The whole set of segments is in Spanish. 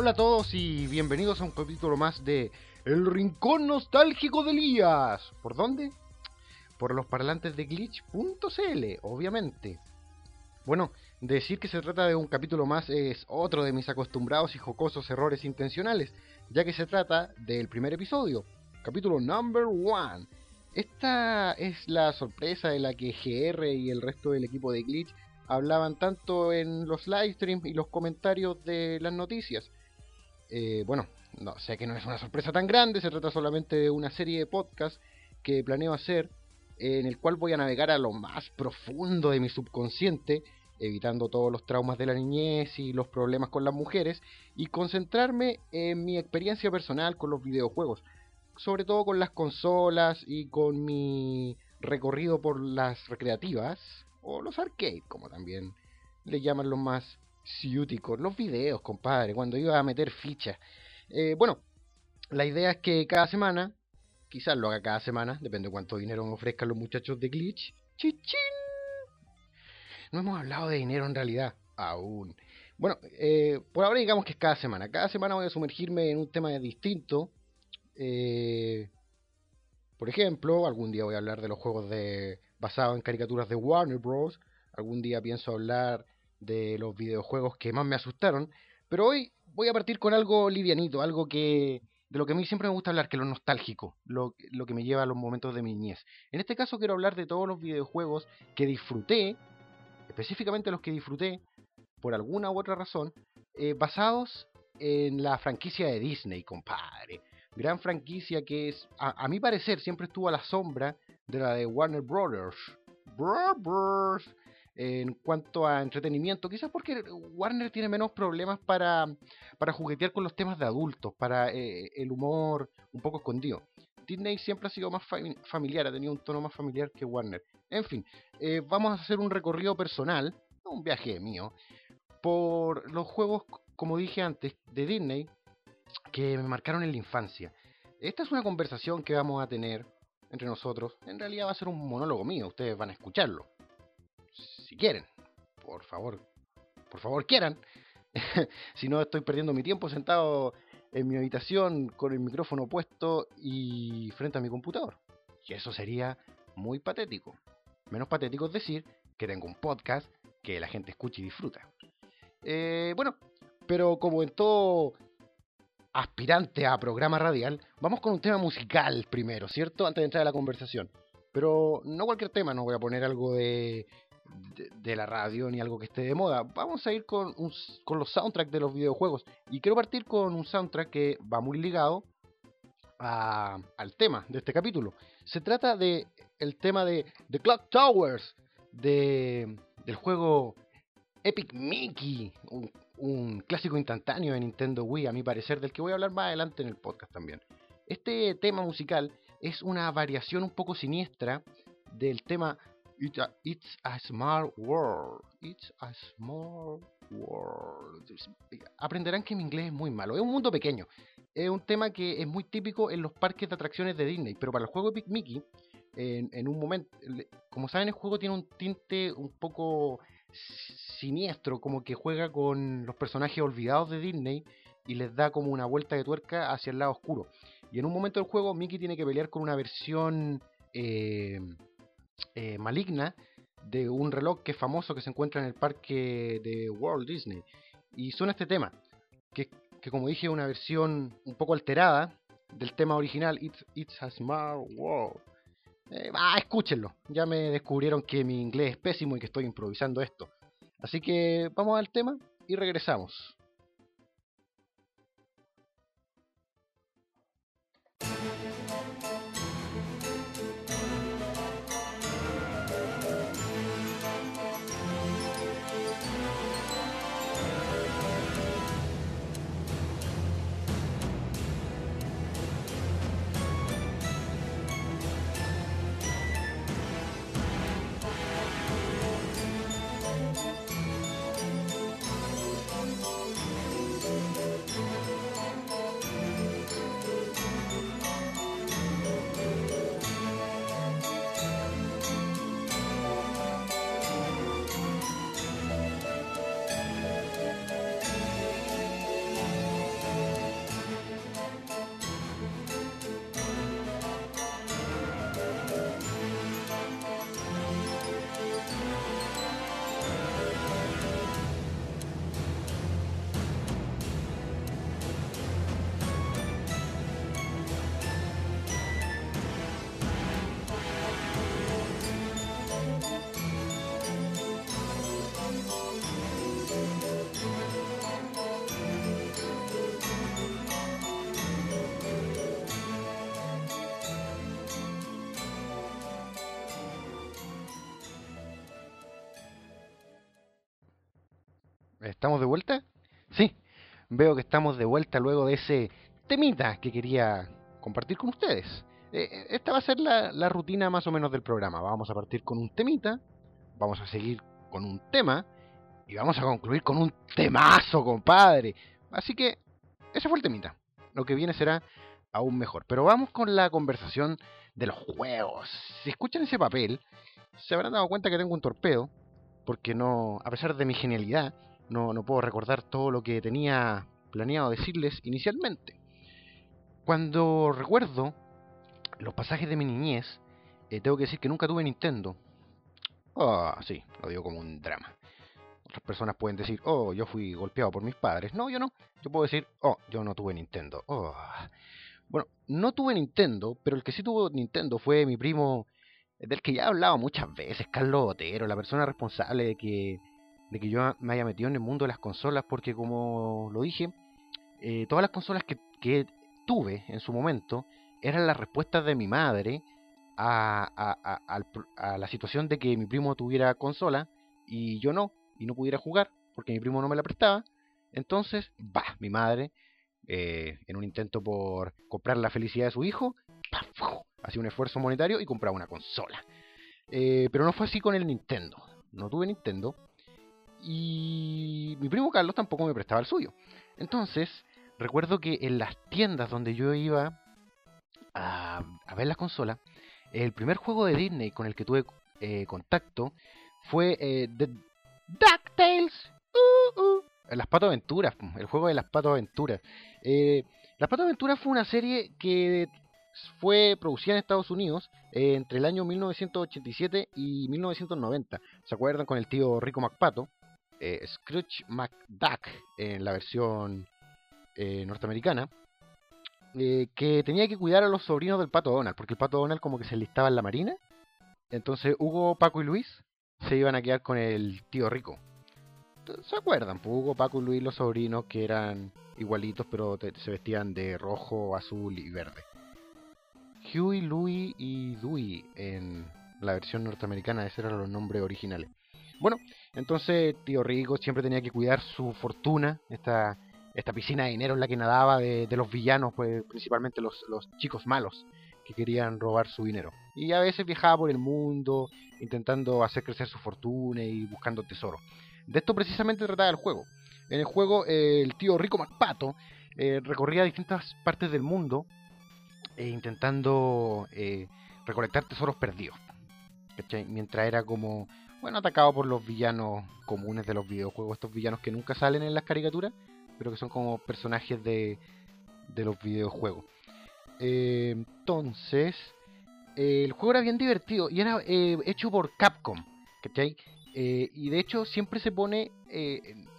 Hola a todos y bienvenidos a un capítulo más de El Rincón Nostálgico de Elías. ¿Por dónde? Por los parlantes de glitch.cl, obviamente. Bueno, decir que se trata de un capítulo más es otro de mis acostumbrados y jocosos errores intencionales, ya que se trata del primer episodio, capítulo number one. Esta es la sorpresa de la que GR y el resto del equipo de Glitch hablaban tanto en los live streams y los comentarios de las noticias. Eh, bueno, no, sé que no es una sorpresa tan grande, se trata solamente de una serie de podcasts que planeo hacer, en el cual voy a navegar a lo más profundo de mi subconsciente, evitando todos los traumas de la niñez y los problemas con las mujeres, y concentrarme en mi experiencia personal con los videojuegos, sobre todo con las consolas y con mi recorrido por las recreativas, o los arcades, como también le llaman los más ciúticos, los videos, compadre, cuando iba a meter fichas. Eh, bueno, la idea es que cada semana, quizás lo haga cada semana, depende de cuánto dinero me ofrezcan los muchachos de Glitch. ¡Chichín! No hemos hablado de dinero en realidad, aún. Bueno, eh, por ahora digamos que es cada semana. Cada semana voy a sumergirme en un tema distinto. Eh, por ejemplo, algún día voy a hablar de los juegos de basados en caricaturas de Warner Bros. Algún día pienso hablar de los videojuegos que más me asustaron. Pero hoy voy a partir con algo livianito, algo que de lo que a mí siempre me gusta hablar, que es lo nostálgico, lo, lo que me lleva a los momentos de mi niñez. En este caso quiero hablar de todos los videojuegos que disfruté, específicamente los que disfruté por alguna u otra razón, eh, basados en la franquicia de Disney, compadre gran franquicia que es, a, mi parecer, siempre estuvo a la sombra de la de Warner Brothers. Brothers. En cuanto a entretenimiento, quizás porque Warner tiene menos problemas para, para juguetear con los temas de adultos, para eh, el humor un poco escondido. Disney siempre ha sido más familiar, ha tenido un tono más familiar que Warner. En fin, eh, vamos a hacer un recorrido personal, un viaje mío, por los juegos, como dije antes, de Disney, que me marcaron en la infancia. Esta es una conversación que vamos a tener entre nosotros. En realidad va a ser un monólogo mío, ustedes van a escucharlo. Si quieren, por favor, por favor quieran. si no, estoy perdiendo mi tiempo sentado en mi habitación con el micrófono puesto y frente a mi computador. Y eso sería muy patético. Menos patético es decir que tengo un podcast que la gente escucha y disfruta. Eh, bueno, pero como en todo aspirante a programa radial, vamos con un tema musical primero, ¿cierto? Antes de entrar a la conversación. Pero no cualquier tema, no voy a poner algo de, de, la radio ni algo que esté de moda. Vamos a ir con, con los soundtracks de los videojuegos. Y quiero partir con un soundtrack que va muy ligado al tema de este capítulo. Se trata de el tema de The Clock Towers de, del juego Epic Mickey, un un clásico instantáneo de Nintendo Wii, a mi parecer, del que voy a hablar más adelante en el podcast también. Este tema musical es una variación un poco siniestra del tema It's a, Small World. It's a Small World. Aprenderán que mi inglés es muy malo. Es un mundo pequeño. Es un tema que es muy típico en los parques de atracciones de Disney. Pero para el juego Epic Mickey, en, en un momento, como saben, el juego tiene un tinte un poco siniestro, como que juega con los personajes olvidados de Disney y les da como una vuelta de tuerca hacia el lado oscuro. Y en un momento del juego Mickey tiene que pelear con una versión eh, eh, maligna de un reloj que es famoso que se encuentra en el parque de Walt Disney. Y suena este tema, que, como dije es una versión un poco alterada del tema original It's, It's a Smart World. Eh, escúchenlo. Ya me descubrieron que mi inglés es pésimo y que estoy improvisando esto. Así que vamos al tema y regresamos. ¿Estamos de vuelta? Sí, veo que estamos de vuelta luego de ese temita que quería compartir con ustedes. Eh, eh, esta va a ser la, la, rutina más o menos del programa. Vamos a partir con un temita, vamos a seguir con un tema y vamos a concluir con un temazo, compadre. Así que ese fue el temita. Lo que viene será aún mejor. Pero vamos con la conversación de los juegos. Si escuchan ese papel, se habrán dado cuenta que tengo un torpedo, porque no, a pesar de mi genialidad, no, no puedo recordar todo lo que tenía planeado decirles inicialmente. Cuando recuerdo los pasajes de mi niñez, eh, tengo que decir que nunca tuve Nintendo. Ah, sí, lo digo como un drama. Otras personas pueden decir, oh, yo fui golpeado por mis padres. No, yo no. Yo puedo decir, oh, yo no tuve Nintendo. Oh. Bueno, no tuve Nintendo, pero el que sí tuvo Nintendo fue mi primo, del que ya he hablado muchas veces, Carlos Otero, la persona responsable de que de que yo me haya metido en el mundo de las consolas, porque como lo dije, eh, todas las consolas que, que, tuve en su momento eran las respuestas de mi madre a, a, a, la situación de que mi primo tuviera consola y yo no, y no pudiera jugar, porque mi primo no me la prestaba. Entonces, va, mi madre, eh, en un intento por comprar la felicidad de su hijo, hacía un esfuerzo monetario y compraba una consola. Eh, pero no fue así con el Nintendo. No tuve Nintendo y mi primo Carlos tampoco me prestaba el suyo. Entonces, recuerdo que en las tiendas donde yo iba a, ver las consolas, el primer juego de Disney con el que tuve eh, contacto fue eh, The DuckTales. Uh, uh, las Pato Aventuras, el juego de las Pato Aventuras. Eh, las Pato Aventuras fue una serie que fue producida en Estados Unidos entre el año 1987 y 1990. ¿Se acuerdan con el tío Rico MacPato? Eh, Scrooge McDuck en la versión eh, norteamericana, eh, que tenía que cuidar a los sobrinos del Pato Donald, porque el Pato Donald como que se listaba en la marina. Entonces Hugo, Paco y Luis se iban a quedar con el tío rico. ¿Se acuerdan? Pues Hugo, Paco y Luis, los sobrinos que eran igualitos, pero se vestían de rojo, azul y verde. Huey, Louie y Dewey en la versión norteamericana, esos eran los nombres originales. Bueno, entonces Tío Rico siempre tenía que cuidar su fortuna, esta, esta piscina de dinero en la que nadaba de, los villanos, pues principalmente los, chicos malos que querían robar su dinero. Y a veces viajaba por el mundo intentando hacer crecer su fortuna y buscando tesoro. De esto precisamente trataba el juego. En el juego el tío Rico MacPato eh, recorría distintas partes del mundo e intentando eh, recolectar tesoros perdidos. Mientras era como bueno, atacado por los villanos comunes de los videojuegos, estos villanos que nunca salen en las caricaturas, pero que son como personajes de, de los videojuegos. Eh, entonces, eh, el juego era bien divertido y era eh, hecho por Capcom, ¿cachai? y de hecho siempre se pone,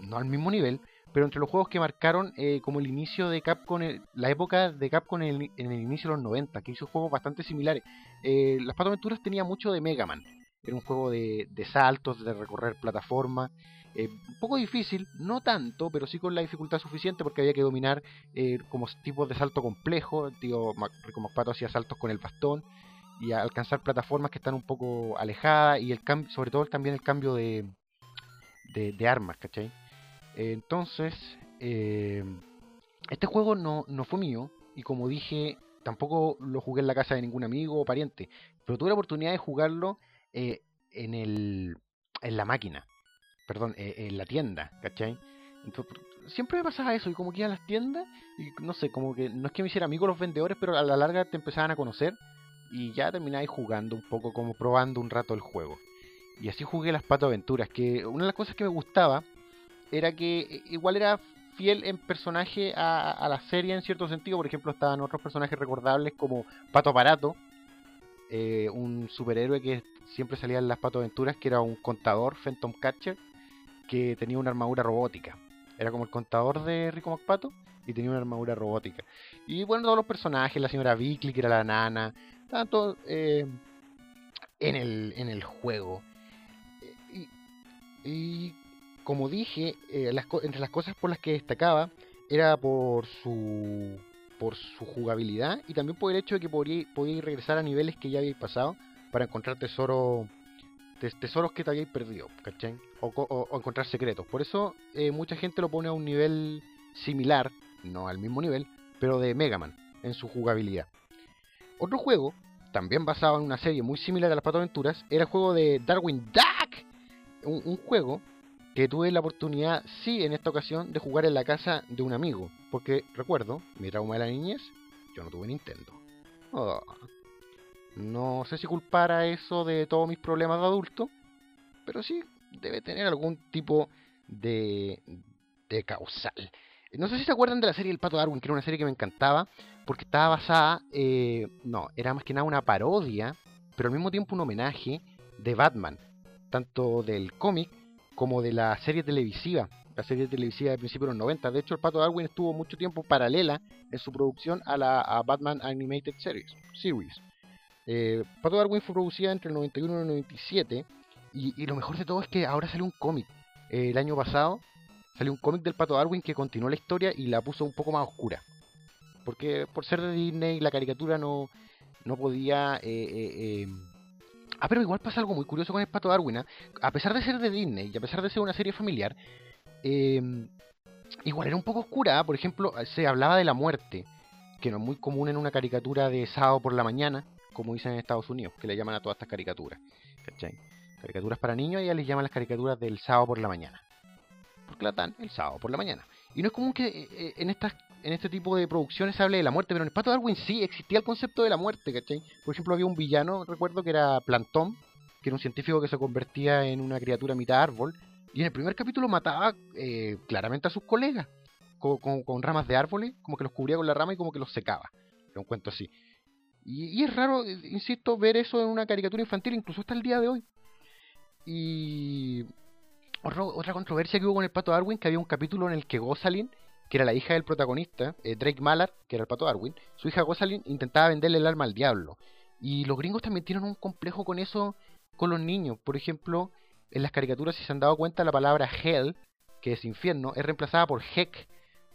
no al mismo nivel, pero entre los juegos que marcaron como el inicio de Capcom, la época de Capcom en el, en el, inicio de los 90, que hizo juegos bastante similares. las Pato Aventuras tenía mucho de Mega Man. Era un juego de, saltos, de recorrer plataformas. Eh, un poco difícil, no tanto, pero sí con la dificultad suficiente porque había que dominar eh, como tipos de salto complejo. El tío Rico Pato hacía saltos con el bastón y alcanzar plataformas que están un poco alejadas y el sobre todo también el cambio de, de, armas, ¿cachai? entonces, eh, este juego no, no fue mío y como dije, tampoco lo jugué en la casa de ningún amigo o pariente, pero tuve la oportunidad de jugarlo eh, en, el, en la máquina, perdón, eh, en la tienda, ¿cachai? Entonces, siempre me pasaba eso, y como que iba a las tiendas, y no sé, como que no es que me hiciera amigo los vendedores, pero a la larga te empezaban a conocer, y ya termináis jugando un poco, como probando un rato el juego. Y así jugué las Pato Aventuras, que una de las cosas que me gustaba era que eh, igual era fiel en personaje a, a, la serie en cierto sentido. Por ejemplo, estaban otros personajes recordables como Pato Aparato, eh, un superhéroe que siempre salía en las Pato Aventuras, que era un contador, Phantom Catcher, que tenía una armadura robótica. Era como el contador de Rico MacPato y tenía una armadura robótica. Y bueno, todos los personajes, la señora Bickley, que era la nana, tanto eh, en, el, en el juego. Y, como dije, eh, entre las cosas por las que destacaba era por su por su jugabilidad y también por el hecho de que podíais regresar a niveles que ya habéis pasado para encontrar tesoro tesoros que te habéis perdido, ¿cachai? O, encontrar secretos. Por eso eh, mucha gente lo pone a un nivel similar, no al mismo nivel, pero de Mega Man en su jugabilidad. Otro juego, también basado en una serie muy similar a las Pato Aventuras, era el juego de Darwin Duck. Un, juego que tuve la oportunidad, sí, en esta ocasión, de jugar en la casa de un amigo. Porque recuerdo, mi trauma de la niñez, yo no tuve Nintendo. Oh. No sé si culpara eso de todos mis problemas de adulto, pero sí debe tener algún tipo de, de causal. No sé si se acuerdan de la serie El Pato Darwin, que era una serie que me encantaba, porque estaba basada, eh, no, era más que nada una parodia, pero al mismo tiempo un homenaje de Batman, tanto del cómic como de la serie televisiva, la serie televisiva de principios de los 90. De hecho, El Pato Darwin estuvo mucho tiempo paralela en su producción a la Batman Animated Series. series. Eh, Pato Darwin fue producida entre el 91 y el 97. Y, lo mejor de todo es que ahora sale un cómic. Eh, el año pasado salió un cómic del Pato Darwin que continuó la historia y la puso un poco más oscura. Porque por ser de Disney la caricatura no, no podía... Eh, ah, pero igual pasa algo muy curioso con el Pato Darwin. ¿ah? A pesar de ser de Disney y a pesar de ser una serie familiar, igual era un poco oscura. ¿ah? Por ejemplo, se hablaba de la muerte, que no es muy común en una caricatura de sábado por la mañana como dicen en Estados Unidos, que le llaman a todas estas caricaturas. ¿Cachai? Caricaturas para niños ya les llaman las caricaturas del sábado por la mañana. Porque la dan el sábado por la mañana. Y no es común que eh, eh, en estas en este tipo de producciones se hable de la muerte, pero en el Pato Darwin sí existía el concepto de la muerte, ¿cachai? Por ejemplo, había un villano, recuerdo que era Plantón, que era un científico que se convertía en una criatura mitad árbol, y en el primer capítulo mataba eh, claramente a sus colegas, con, con, ramas de árboles, como que los cubría con la rama y como que los secaba. Era un cuento así. Y, es raro, eh, insisto, ver eso en una caricatura infantil, incluso hasta el día de hoy. Y otra controversia que hubo con el pato Darwin, que había un capítulo en el que Gossalin, que era la hija del protagonista, eh, Drake Mallard, que era el pato Darwin, su hija Gossalin intentaba venderle el alma al diablo. Y los gringos también tienen un complejo con eso con los niños. Por ejemplo, en las caricaturas, si se han dado cuenta, la palabra hell, que es infierno, es reemplazada por heck,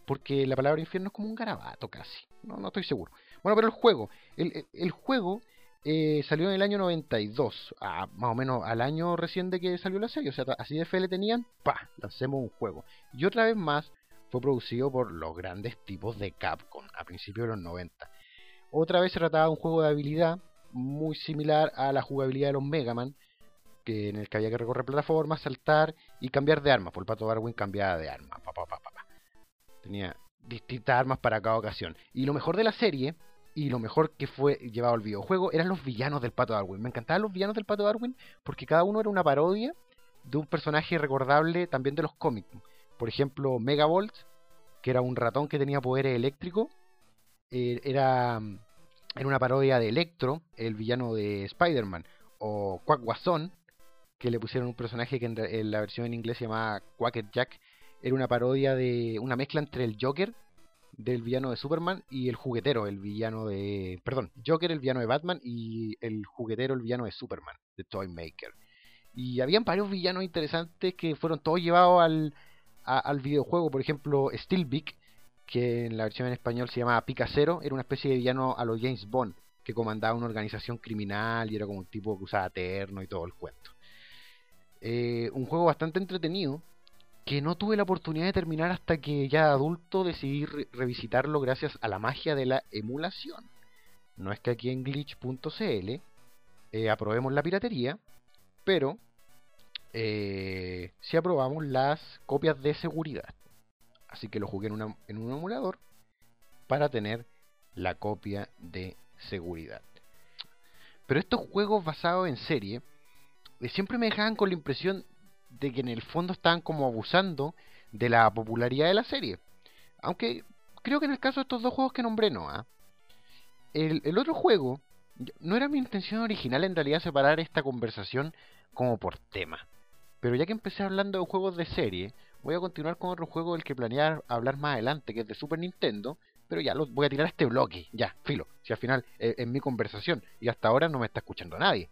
porque la palabra infierno es como un garabato casi. No, no estoy seguro. Bueno, pero el juego. El, juego eh, salió en el año 92, más o menos al año recién de que salió la serie. O sea, así de fe le tenían, ¡pa! Lancemos un juego. Y otra vez más fue producido por los grandes tipos de Capcom a principios de los 90. Otra vez se trataba de un juego de habilidad muy similar a la jugabilidad de los Mega Man, que en el que había que recorrer plataformas, saltar y cambiar de arma. Por el pato Darwin cambiaba de arma. Tenía distintas armas para cada ocasión. Y lo mejor de la serie y lo mejor que fue llevado al videojuego eran los villanos del Pato Darwin. Me encantaban los villanos del Pato Darwin porque cada uno era una parodia de un personaje recordable también de los cómics. Por ejemplo, Megavolt, que era un ratón que tenía poderes eléctricos, eh, era, era una parodia de Electro, el villano de Spider-Man, o Quack que le pusieron un personaje que en, la versión en inglés se llamaba Quacket Jack, era una parodia de una mezcla entre el Joker del villano de Superman y el juguetero, el villano de... Perdón, Joker, el villano de Batman y el juguetero, el villano de Superman, de Toy Maker. Y habían varios villanos interesantes que fueron todos llevados al, al videojuego. Por ejemplo, Steelbeak, que en la versión en español se llamaba Picacero, era una especie de villano a los James Bond, que comandaba una organización criminal y era como un tipo que usaba terno y todo el cuento. Eh, un juego bastante entretenido, que no tuve la oportunidad de terminar hasta que ya adulto decidí revisitarlo gracias a la magia de la emulación. No es que aquí en glitch.cl eh, aprobemos la piratería, pero eh, sí aprobamos las copias de seguridad. Así que lo jugué en, en un emulador para tener la copia de seguridad. Pero estos juegos basados en serie eh, siempre me dejaban con la impresión de que en el fondo estaban como abusando de la popularidad de la serie. Aunque creo que en el caso de estos dos juegos que nombré no. ¿ah? El, otro juego, no era mi intención original en realidad separar esta conversación como por tema. Pero ya que empecé hablando de juegos de serie, voy a continuar con otro juego del que planear hablar más adelante, que es de Super Nintendo. Pero ya lo voy a tirar a este bloque, ya, filo. Si al final es, es mi conversación y hasta ahora no me está escuchando nadie,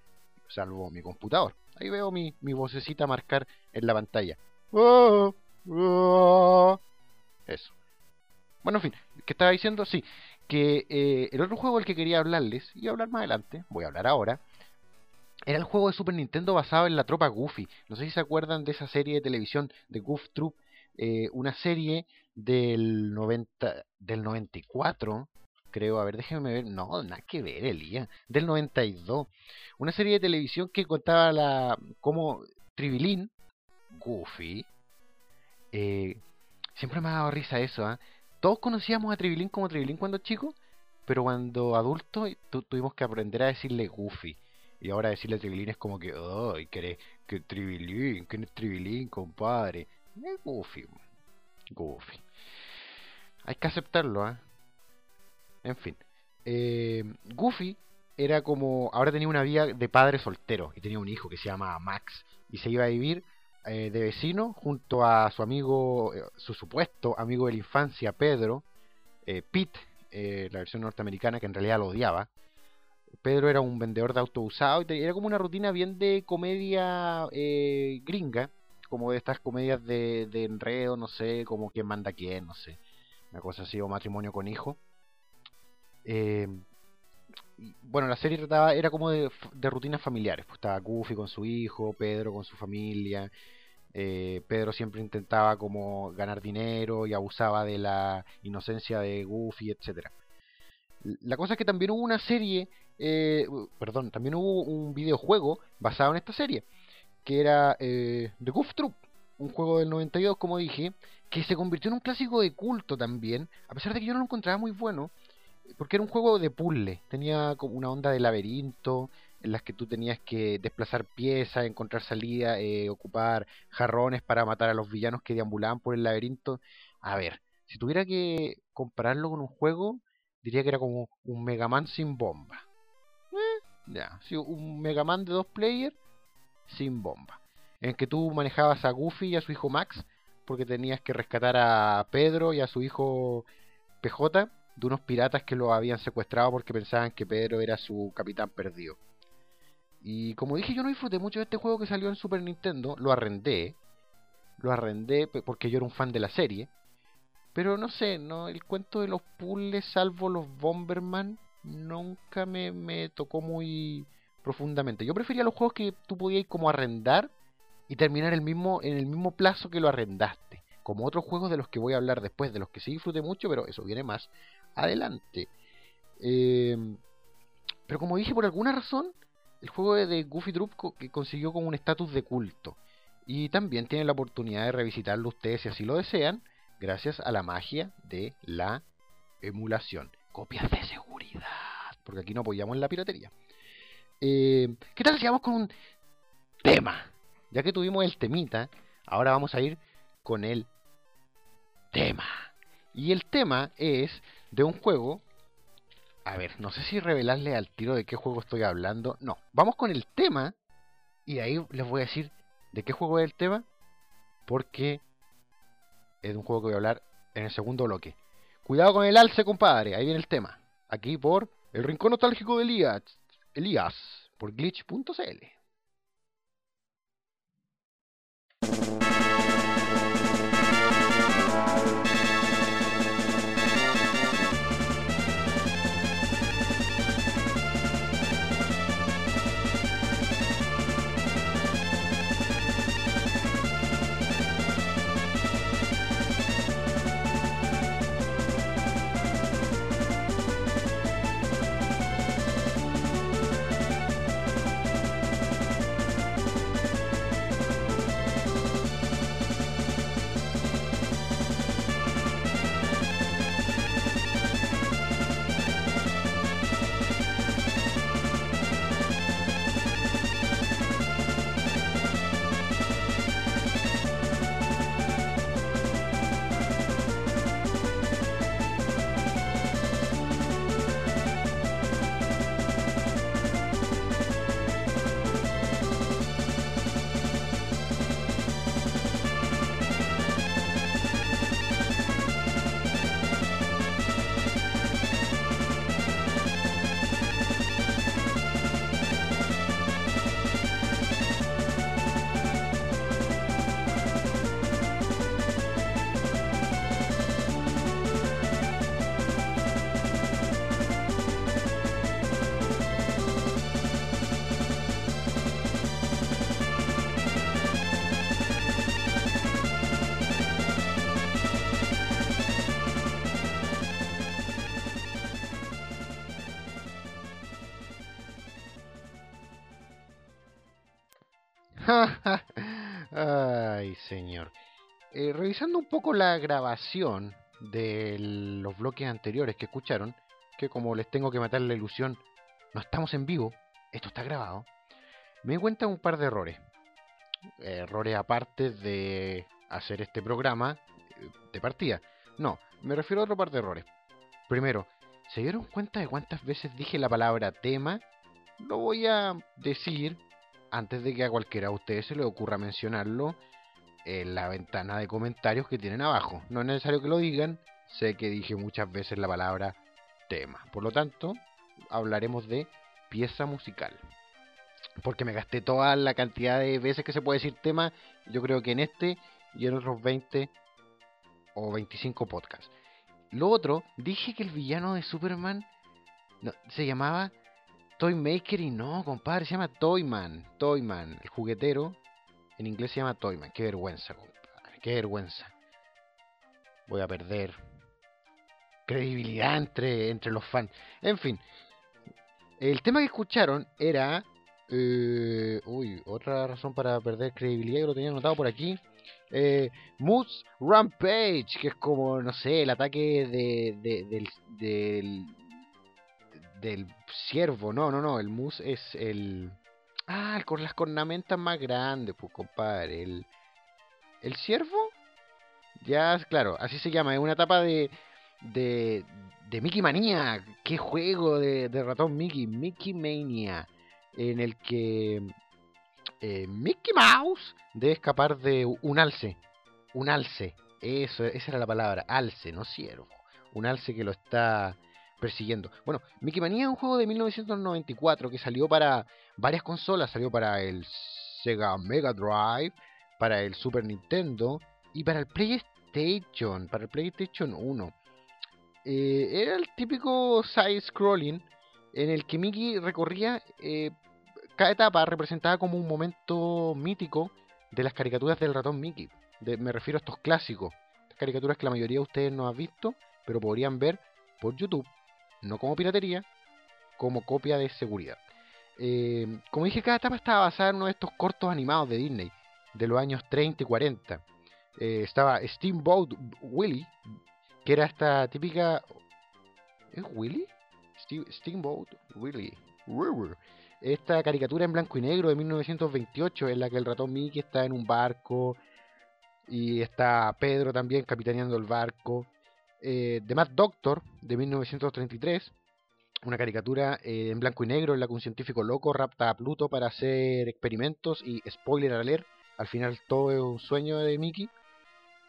salvo mi computador. Ahí veo mi, mi vocecita marcar en la pantalla. Oh, oh. Eso. Bueno, en fin, ¿qué estaba diciendo? Sí, que eh, el otro juego del que quería hablarles, y hablar más adelante, voy a hablar ahora, era el juego de Super Nintendo basado en la tropa Goofy. No sé si se acuerdan de esa serie de televisión de Goof Troop, eh, una serie del 90, del 94, creo. A ver, déjenme ver. No, nada que ver, Elías. Del 92. Una serie de televisión que contaba la como Tribilín, Goofy. Eh, siempre me ha dado risa eso, ¿ah? Todos conocíamos a Tribilín como Tribilín cuando chico, pero cuando adulto tuvimos que aprender a decirle Goofy. Y ahora decirle Tribilín es como que, ay, que, que Tribilín, no es Tribilín, compadre. Es Goofy. Goofy. Hay que aceptarlo, ¿ah? En fin. Eh, Goofy era como. Ahora tenía una vida de padre soltero y tenía un hijo que se llama Max. Y se iba a vivir eh, de vecino junto a su amigo, eh, su supuesto amigo de la infancia, Pedro, Pete, la versión norteamericana, que en realidad lo odiaba. Pedro era un vendedor de auto usado y era como una rutina bien de comedia gringa, como de estas comedias de, de, enredo, no sé, como quién manda quién, no sé, una cosa así, o matrimonio con hijo. Eh, bueno, la serie trataba, era como de, rutinas familiares, pues estaba Goofy con su hijo, Pedro con su familia, eh, Pedro siempre intentaba como ganar dinero y abusaba de la inocencia de Goofy, etcétera. La cosa es que también hubo una serie, eh, perdón, también hubo un videojuego basado en esta serie, que era eh, The Goof Troop, un juego del 92, como dije, que se convirtió en un clásico de culto también, a pesar de que yo no lo encontraba muy bueno, porque era un juego de puzzle, tenía como una onda de laberinto, en las que tú tenías que desplazar piezas, encontrar salida, eh, ocupar jarrones para matar a los villanos que deambulaban por el laberinto. A ver, si tuviera que compararlo con un juego, diría que era como un Mega Man sin bomba. Eh, ya, sí, un Mega Man de dos players sin bomba. En que tú manejabas a Goofy y a su hijo Max, porque tenías que rescatar a Pedro y a su hijo PJ de unos piratas que lo habían secuestrado porque pensaban que Pedro era su capitán perdido. Y como dije, yo no disfruté mucho de este juego que salió en Super Nintendo, lo arrendé. Lo arrendé porque yo era un fan de la serie. Pero no sé, no el cuento de los puzzles, salvo los Bomberman, nunca me, me tocó muy profundamente. Yo prefería los juegos que tú podías como arrendar y terminar el mismo, en el mismo plazo que lo arrendaste. Como otros juegos de los que voy a hablar después, de los que sí disfruté mucho, pero eso viene más adelante. Eh, pero como dije, por alguna razón, el juego de Goofy Troop que consiguió como un estatus de culto. Y también tienen la oportunidad de revisitarlo ustedes si así lo desean gracias a la magia de la emulación. Copias de seguridad, porque aquí no apoyamos la piratería. Eh, ¿Qué tal si vamos con un tema? Ya que tuvimos el temita, ahora vamos a ir con el tema. Y el tema es de un juego. A ver, no sé si revelarle al tiro de qué juego estoy hablando. No, vamos con el tema. Y ahí les voy a decir de qué juego es el tema. Porque es de un juego que voy a hablar en el segundo bloque. Cuidado con el alce, compadre. Ahí viene el tema. Aquí por el rincón nostálgico de Elías. Elías. Por glitch.cl. poco la grabación de los bloques anteriores que escucharon, que como les tengo que matar la ilusión, no estamos en vivo, esto está grabado, me di cuenta un par de errores. Errores aparte de hacer este programa eh, de partida. No, me refiero a otro par de errores. Primero, ¿se dieron cuenta de cuántas veces dije la palabra tema? Lo voy a decir antes de que a cualquiera de ustedes se le ocurra mencionarlo en la ventana de comentarios que tienen abajo. No es necesario que lo digan, sé que dije muchas veces la palabra tema. Por lo tanto, hablaremos de pieza musical. Porque me gasté toda la cantidad de veces que se puede decir tema, yo creo que en este y en otros 20 o 25 podcasts. Lo otro, dije que el villano de Superman se llamaba Toymaker y no, compadre, se llama Toyman. Toyman, el juguetero, en inglés se llama Toyman. Qué vergüenza, compadre, qué vergüenza. Voy a perder credibilidad entre, entre los fans. En fin, el tema que escucharon era... Eh, uy, otra razón para perder credibilidad, yo lo tenía anotado por aquí. Eh, Moose Rampage, que es como, no sé, el ataque de, del, del, del ciervo. No, no, no, el Moose es el... Ah, con las cornamentas más grandes, pues compadre. El, el ciervo, ya, claro, así se llama. Es una etapa de, de, de Mickey Manía. Qué juego de, de ratón Mickey. Mickey Mania. En el que eh, Mickey Mouse debe escapar de un alce. Un alce. Eso, esa era la palabra. Alce, no ciervo. Un alce que lo está persiguiendo. Bueno, Mickey Manía es un juego de 1994 que salió para varias consolas. Salió para el Sega Mega Drive, para el Super Nintendo y para el PlayStation. Para el PlayStation 1. Eh, era el típico side-scrolling en el que Mickey recorría eh, cada etapa representaba como un momento mítico de las caricaturas del ratón Mickey. me refiero a estos clásicos, caricaturas que la mayoría de ustedes no han visto, pero podrían ver por YouTube, no como piratería, como copia de seguridad. Eh, como dije, cada etapa estaba basada en uno de estos cortos animados de Disney, de los años 30 y 40. Eh, estaba Steamboat Willie, que era esta típica... ¿Es Willy? Steamboat Willie esta caricatura en blanco y negro de 1928 en la que el ratón Mickey está en un barco y está Pedro también capitaneando el barco. Eh, The Mad Doctor de 1933, una caricatura eh, en blanco y negro en la que un científico loco rapta a Pluto para hacer experimentos y spoiler alert, al final todo es un sueño de Mickey.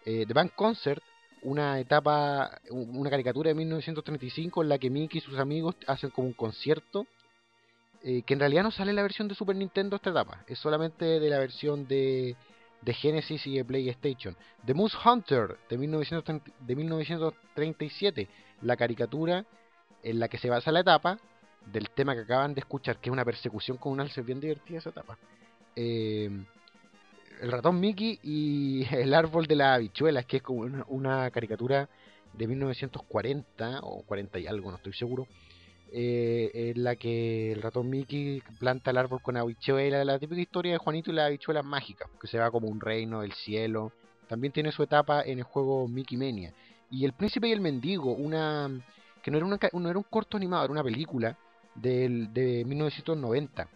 Eh, The Band Concert, una etapa, una caricatura de 1935 en la que Mickey y sus amigos hacen como un concierto eh, que en realidad no sale la versión de Super Nintendo esta etapa, es solamente de la versión de, de Genesis y de PlayStation. The Moose Hunter de, 1937, la caricatura en la que se basa la etapa del tema que acaban de escuchar, que es una persecución con un alce, bien divertida esa etapa. Eh, el ratón Mickey y el árbol de las habichuelas, que es como una, caricatura de 1940 o 40 y algo, no estoy seguro, eh, en la que el ratón Mickey planta el árbol con habichuelas, la típica historia de Juanito y las habichuelas mágicas, que se va como un reino del cielo. También tiene su etapa en el juego Mickey Mania. Y El Príncipe y el Mendigo, una que no era, un corto animado, era una película del, de 1990,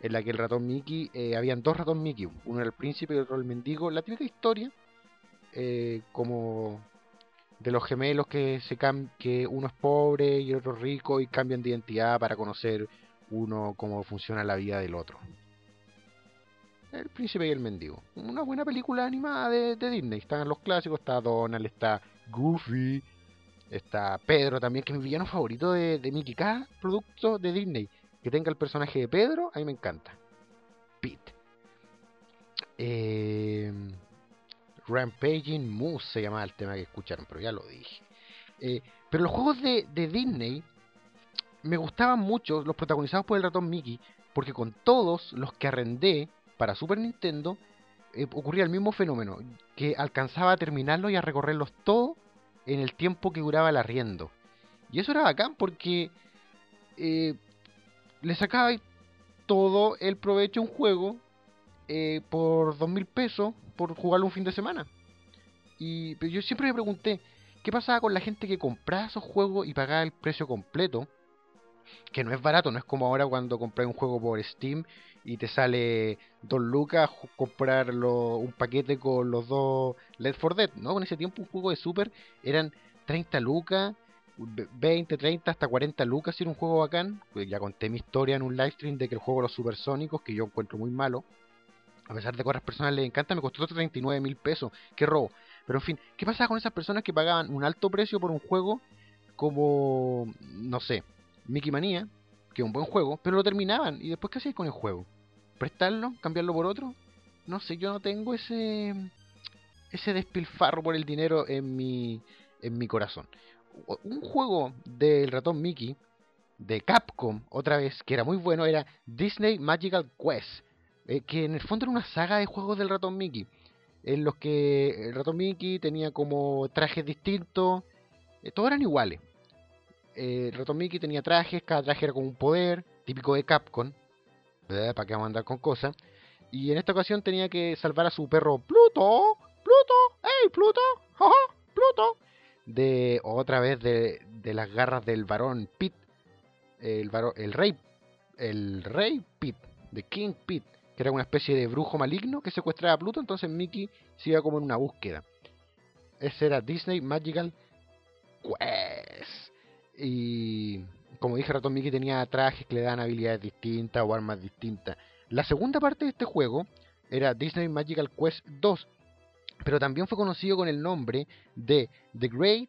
en la que el ratón Mickey, eh, habían dos ratones Mickey, uno era el príncipe y otro el mendigo, la típica historia, eh, como de los gemelos que se que uno es pobre y otro rico y cambian de identidad para conocer uno cómo funciona la vida del otro. El príncipe y el mendigo. Una buena película animada de, Disney. Están los clásicos, está Donald, está Goofy, está Pedro también, que es mi villano favorito de, Mickey. Cada producto de Disney que tenga el personaje de Pedro, a mí me encanta. Pete. Eh, Rampaging Moose se llamaba el tema que escucharon, pero ya lo dije. Eh, pero los juegos de, Disney me gustaban mucho, los protagonizados por el ratón Mickey, porque con todos los que arrendé para Super Nintendo eh, ocurría el mismo fenómeno, que alcanzaba a terminarlos y a recorrerlos todos en el tiempo que duraba el arriendo. Y eso era bacán porque eh, le sacaba todo el provecho a un juego eh, por dos mil pesos por jugarlo un fin de semana. Y pero yo siempre me pregunté, ¿qué pasaba con la gente que compraba esos juegos y pagaba el precio completo? Que no es barato, no es como ahora cuando compras un juego por Steam y te sale dos lucas comprar un paquete con los dos Left 4 Dead, ¿no? En ese tiempo un juego de Super eran 30 lucas, 20, 30, hasta 40 lucas si era un juego bacán. Pues ya conté mi historia en un live stream de que el juego de los supersónicos, que yo encuentro muy malo, a pesar de que a otras personas les encanta, me costó 39 mil pesos. Qué robo. Pero en fin, ¿qué pasaba con esas personas que pagaban un alto precio por un juego como, no sé, Mickey Manía, que es un buen juego, pero lo terminaban? ¿Y después qué hacías con el juego? ¿Prestarlo? ¿Cambiarlo por otro? No sé, yo no tengo ese ese despilfarro por el dinero en mi, en mi corazón. Un juego del ratón Mickey, de Capcom, otra vez, que era muy bueno, era Disney Magical Quest, eh, que en el fondo era una saga de juegos del ratón Mickey, en los que el ratón Mickey tenía como trajes distintos, eh, todos eran iguales. Eh, el ratón Mickey tenía trajes, cada traje era como un poder, típico de Capcom, ¿para qué vamos a andar con cosas? Y en esta ocasión tenía que salvar a su perro Pluto, Pluto, ¡Ey, Pluto! ¡Jaja! ¡Pluto! De otra vez de, las garras del varón Pit. El, el rey. El rey Pit. De King Pit. Que era una especie de brujo maligno que secuestraba a Pluto. Entonces Mickey se iba como en una búsqueda. Ese era Disney Magical Quest. Y como dije, Ratón Mickey tenía trajes que le dan habilidades distintas o armas distintas. La segunda parte de este juego era Disney Magical Quest 2, pero también fue conocido con el nombre de The Great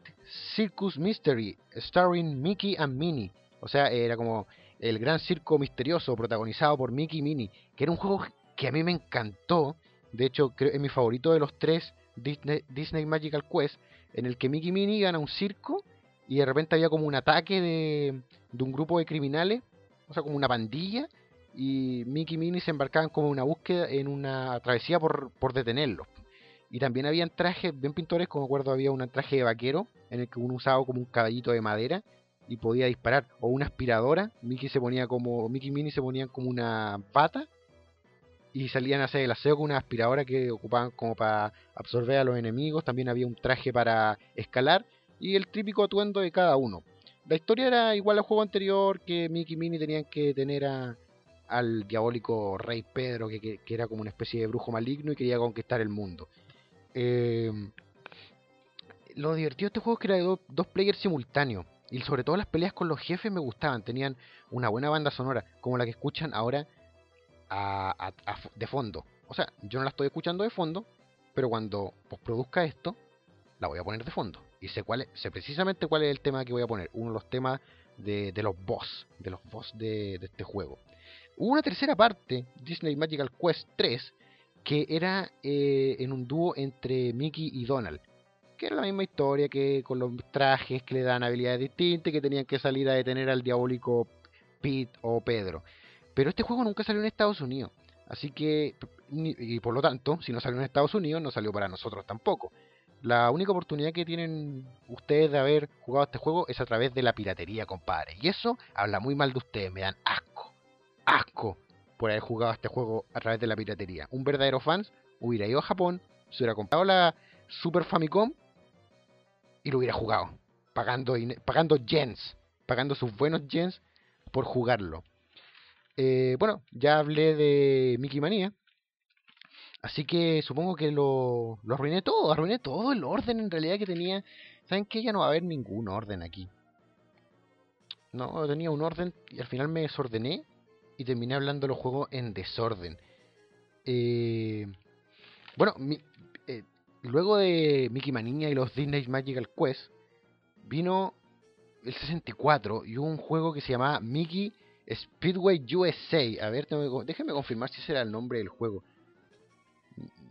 Circus Mystery, starring Mickey and Minnie. O sea, era como el gran circo misterioso protagonizado por Mickey y Minnie, que era un juego que a mí me encantó. De hecho, creo es mi favorito de los tres Disney, Magical Quest, en el que Mickey y Minnie iban a un circo y de repente había como un ataque de, de un grupo de criminales, o sea, como una pandilla, y Mickey y Minnie se embarcaban como en una búsqueda, en una travesía por, por detenerlos. Y también habían trajes bien pintores, como acuerdo había un traje de vaquero en el que uno usaba como un caballito de madera y podía disparar. O una aspiradora, Mickey se ponía como, Mickey y Minnie se ponían como una pata y salían a hacer el aseo con una aspiradora que ocupaban como para absorber a los enemigos. También había un traje para escalar y el típico atuendo de cada uno. La historia era igual al juego anterior, que Mickey y Minnie tenían que tener al diabólico rey Pedro, que, que, era como una especie de brujo maligno y quería conquistar el mundo. Eh, lo divertido de este juego es que era de dos players simultáneos. Y sobre todo las peleas con los jefes me gustaban. Tenían una buena banda sonora, como la que escuchan ahora de fondo. O sea, yo no la estoy escuchando de fondo, pero cuando produzca esto, la voy a poner de fondo. Y sé cuál sé precisamente cuál es el tema que voy a poner. Uno de los temas de, los boss, de los boss de, de este juego. Hubo una tercera parte, Disney Magical Quest 3, que era eh, en un dúo entre Mickey y Donald. Que era la misma historia que con los trajes que le dan habilidades distintas, que tenían que salir a detener al diabólico Pete o Pedro. Pero este juego nunca salió en Estados Unidos. Así que, y por lo tanto, si no salió en Estados Unidos, no salió para nosotros tampoco. La única oportunidad que tienen ustedes de haber jugado este juego es a través de la piratería, compadre. Y eso habla muy mal de ustedes, me dan asco. Asco por haber jugado este juego a través de la piratería. Un verdadero fan hubiera ido a Japón, se hubiera comprado la Super Famicom y lo hubiera jugado, pagando, pagando yens, pagando sus buenos yens por jugarlo. Eh, bueno, ya hablé de Mickey Manía, así que supongo que lo, lo arruiné todo, arruiné todo el orden en realidad que tenía. ¿Saben que Ya no va a haber ningún orden aquí. No, tenía un orden y al final me desordené y terminé hablando los juegos en desorden. Eh, bueno, eh, luego de Mickey Maniña y los Disney Magical Quest, vino el 64 y hubo un juego que se llamaba Mickey Speedway USA. A ver, déjenme confirmar si ese era el nombre del juego.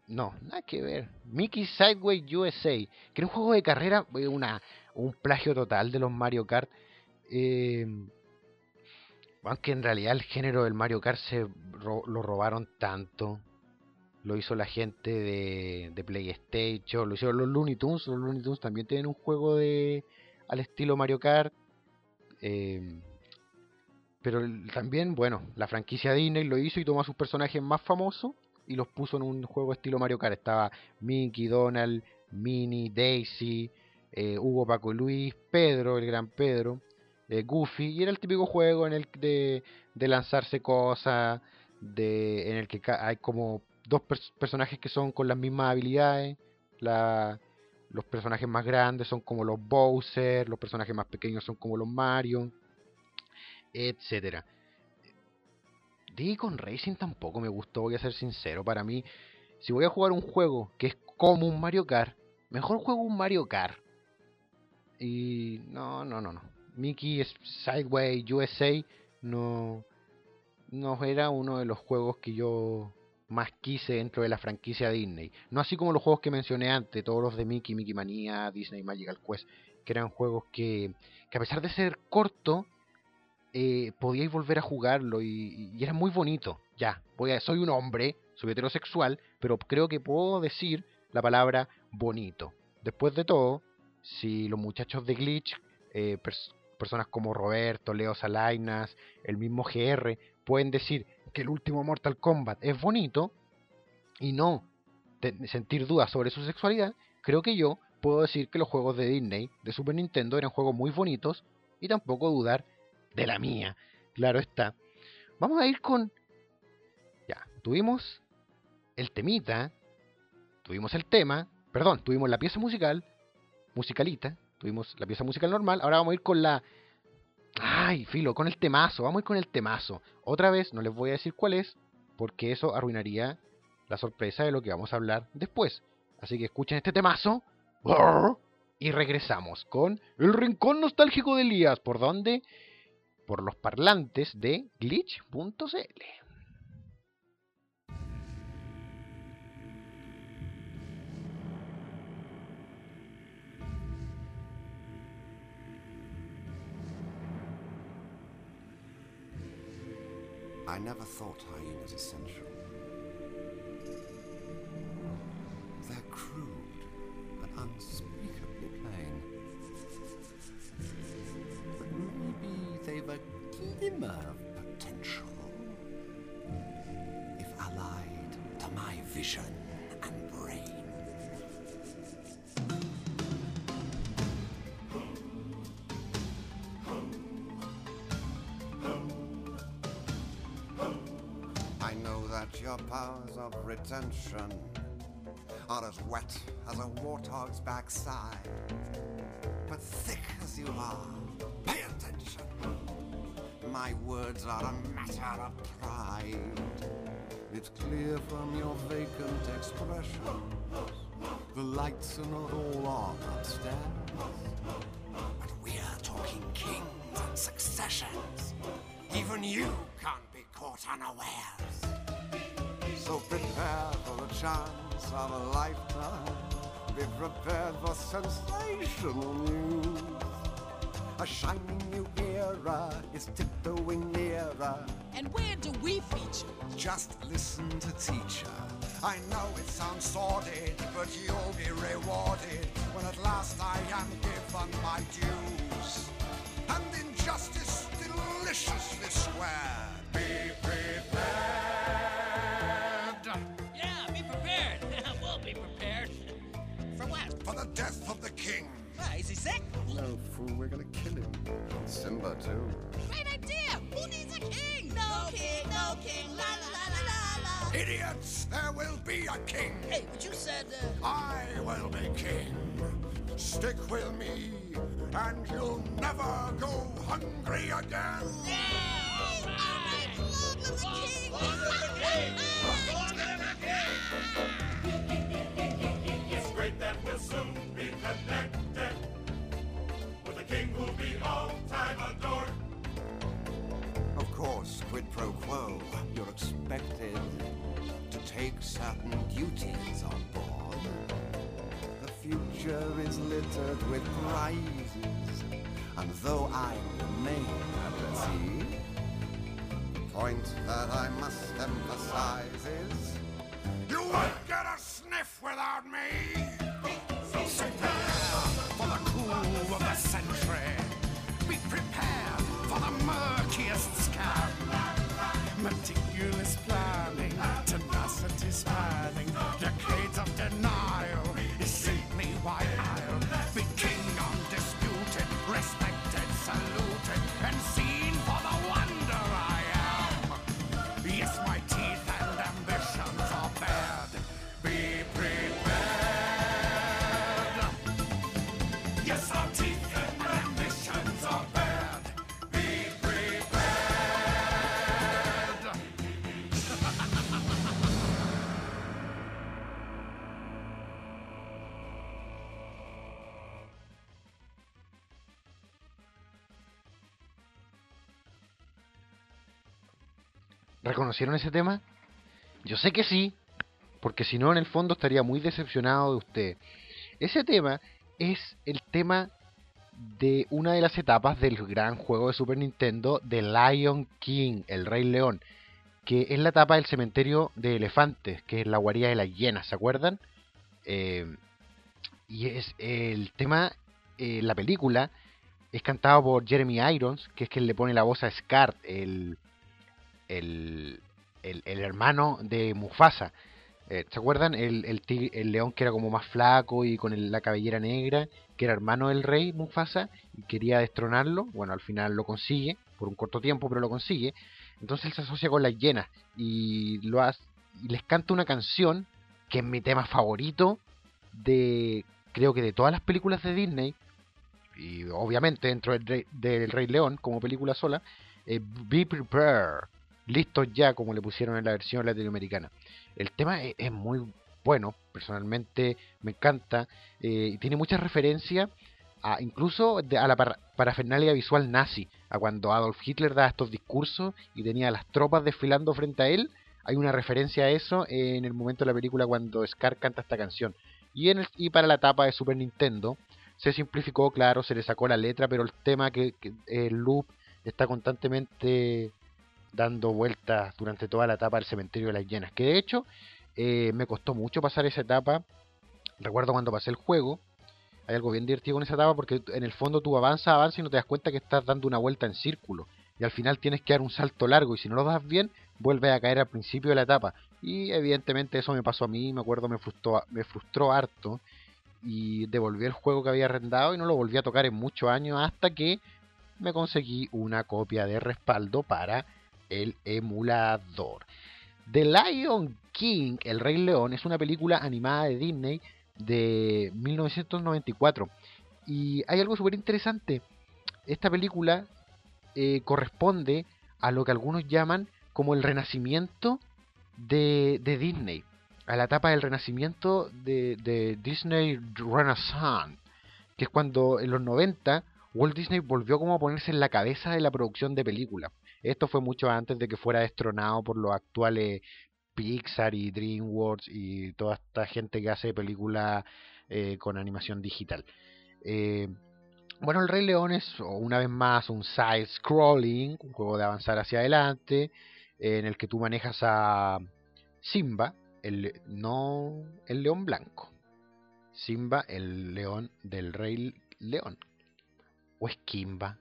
No, nada que ver. Mickey Sideway USA, que era un juego de carrera, una, un plagio total de los Mario Kart. Eh, aunque en realidad el género del Mario Kart se lo robaron tanto. Lo hizo la gente de, de, PlayStation, lo hicieron los Looney Tunes. Los Looney Tunes también tienen un juego de al estilo Mario Kart. Eh, pero también, bueno, la franquicia Disney lo hizo y tomó sus personajes más famosos y los puso en un juego estilo Mario Kart. Estaba Mickey, Donald, Minnie, Daisy, eh, Hugo, Paco Luis, Pedro, el gran Pedro, eh, Goofy, y era el típico juego en el de, de lanzarse cosas, de, en el que hay como dos personajes que son con las mismas habilidades. La, los personajes más grandes son como los Bowser, los personajes más pequeños son como los Mario, etcétera. Con Racing tampoco me gustó, voy a ser sincero. Para mí, si voy a jugar un juego que es como un Mario Kart, mejor juego un Mario Kart. Y no, no, no, no. Mickey Sideway USA no, no era uno de los juegos que yo más quise dentro de la franquicia Disney. No así como los juegos que mencioné antes, todos los de Mickey, Mickey Mania, Disney Magical Quest, que eran juegos que, que a pesar de ser corto, eh, podíais volver a jugarlo y, y, era muy bonito. Ya, voy a, soy un hombre, soy heterosexual, pero creo que puedo decir la palabra bonito. Después de todo, si los muchachos de Glitch, eh, personas como Roberto, Leo Salainas, el mismo GR, pueden decir que el último Mortal Kombat es bonito y no sentir dudas sobre su sexualidad, creo que yo puedo decir que los juegos de Disney, de Super Nintendo, eran juegos muy bonitos y tampoco dudar de la mía. Claro está. Vamos a ir con... Ya, tuvimos el temita, tuvimos el tema, perdón, tuvimos la pieza musical, musicalita, tuvimos la pieza musical normal, ahora vamos a ir con la Ay, filo, con el temazo, vamos a ir con el temazo. Otra vez, no les voy a decir cuál es, porque eso arruinaría la sorpresa de lo que vamos a hablar después. Así que escuchen este temazo. Y regresamos con el rincón nostálgico de Elías. ¿Por dónde? Por los parlantes de glitch.cl. I never thought hyenas essential. They're crude and unspeakably glimmer of potential if allied to my vision and brain. I know that your powers of retention are as wet as a warthog's backside. But thick as you are. My words are a matter of pride. It's clear from your vacant expression. The lights are not all on upstairs. But we're talking kings and successions. Even you can't be caught unawares. So prepare for the chance of a lifetime. Be prepared for sensational news. A shining new era is tiptoeing nearer. And where do we feature? Just listen to teacher. I know it sounds sordid, but you'll be rewarded when at last I am given my dues. And injustice deliciously square. Be prepared. Yeah, be prepared. we'll be prepared. For what? For the death of the king. Ah, is he sick? No, fool, we're gonna kill him. Simba, too. Great idea! Who needs a king? No king, no king, la la la la la la. Idiots! There will be a king. Hey, but you said, uh... I will be king. Stick with me, and you'll never go hungry again. Yeah! All right, long live the king! Long live the king! Future is littered with prizes, and though I remain at sea, the point that I must emphasize is you ¿Reconocieron ese tema? Yo sé que sí, porque si no, en el fondo estaría muy decepcionado de usted. Ese tema es el tema de una de las etapas del gran juego de Super Nintendo, The Lion King, el Rey León, que es la etapa del cementerio de elefantes, que es la guarida de las hienas, ¿se acuerdan? Eh, y es el tema, eh, la película, es cantado por Jeremy Irons, que es quien le pone la voz a Scar, el, el, el, hermano de Mufasa. Eh, ¿Se acuerdan? El, el, el león que era como más flaco y con la cabellera negra, que era hermano del rey Mufasa y quería destronarlo. Bueno, al final lo consigue, por un corto tiempo, pero lo consigue. Entonces él se asocia con las hienas y, lo hace, y les canta una canción que es mi tema favorito de, creo que de todas las películas de Disney. Y obviamente dentro del Rey, del Rey León, como película sola, eh, Be Prepared, listos ya, como le pusieron en la versión latinoamericana. El tema es, es muy bueno, personalmente me encanta, eh, y tiene muchas referencias a, incluso de- a la para- parafernalia visual nazi, a cuando Adolf Hitler da estos discursos y tenía a las tropas desfilando frente a él. Hay una referencia a eso en el momento de la película cuando Scar canta esta canción. Y, en el- y para la etapa de Super Nintendo se simplificó, claro, se le sacó la letra, pero el tema que el loop está constantemente dando vueltas durante toda la etapa del cementerio de las llenas. Que de hecho eh, me costó mucho pasar esa etapa. Recuerdo cuando pasé el juego. Hay algo bien divertido con esa etapa porque en el fondo tú avanzas, avanzas y no te das cuenta que estás dando una vuelta en círculo. Y al final tienes que dar un salto largo y si no lo das bien, vuelves a caer al principio de la etapa. Y evidentemente eso me pasó a mí, me acuerdo, me frustró, me frustró harto. Y devolví el juego que había arrendado y no lo volví a tocar en muchos años hasta que me conseguí una copia de respaldo para el emulador. The Lion King, El Rey León, es una película animada de Disney de 1994. Y hay algo súper interesante. Esta película eh, corresponde a lo que algunos llaman como el renacimiento de, Disney. A la etapa del renacimiento de, de Disney Renaissance. Que es cuando en los 90 Walt Disney volvió como a ponerse en la cabeza de la producción de películas. Esto fue mucho antes de que fuera destronado por los actuales Pixar y DreamWorks y toda esta gente que hace películas eh, con animación digital. Eh, bueno, el Rey León es una vez más un side scrolling, un juego de avanzar hacia adelante, en el que tú manejas a Simba, el, no el león blanco. Simba, el león del Rey León. ¿O es Kimba?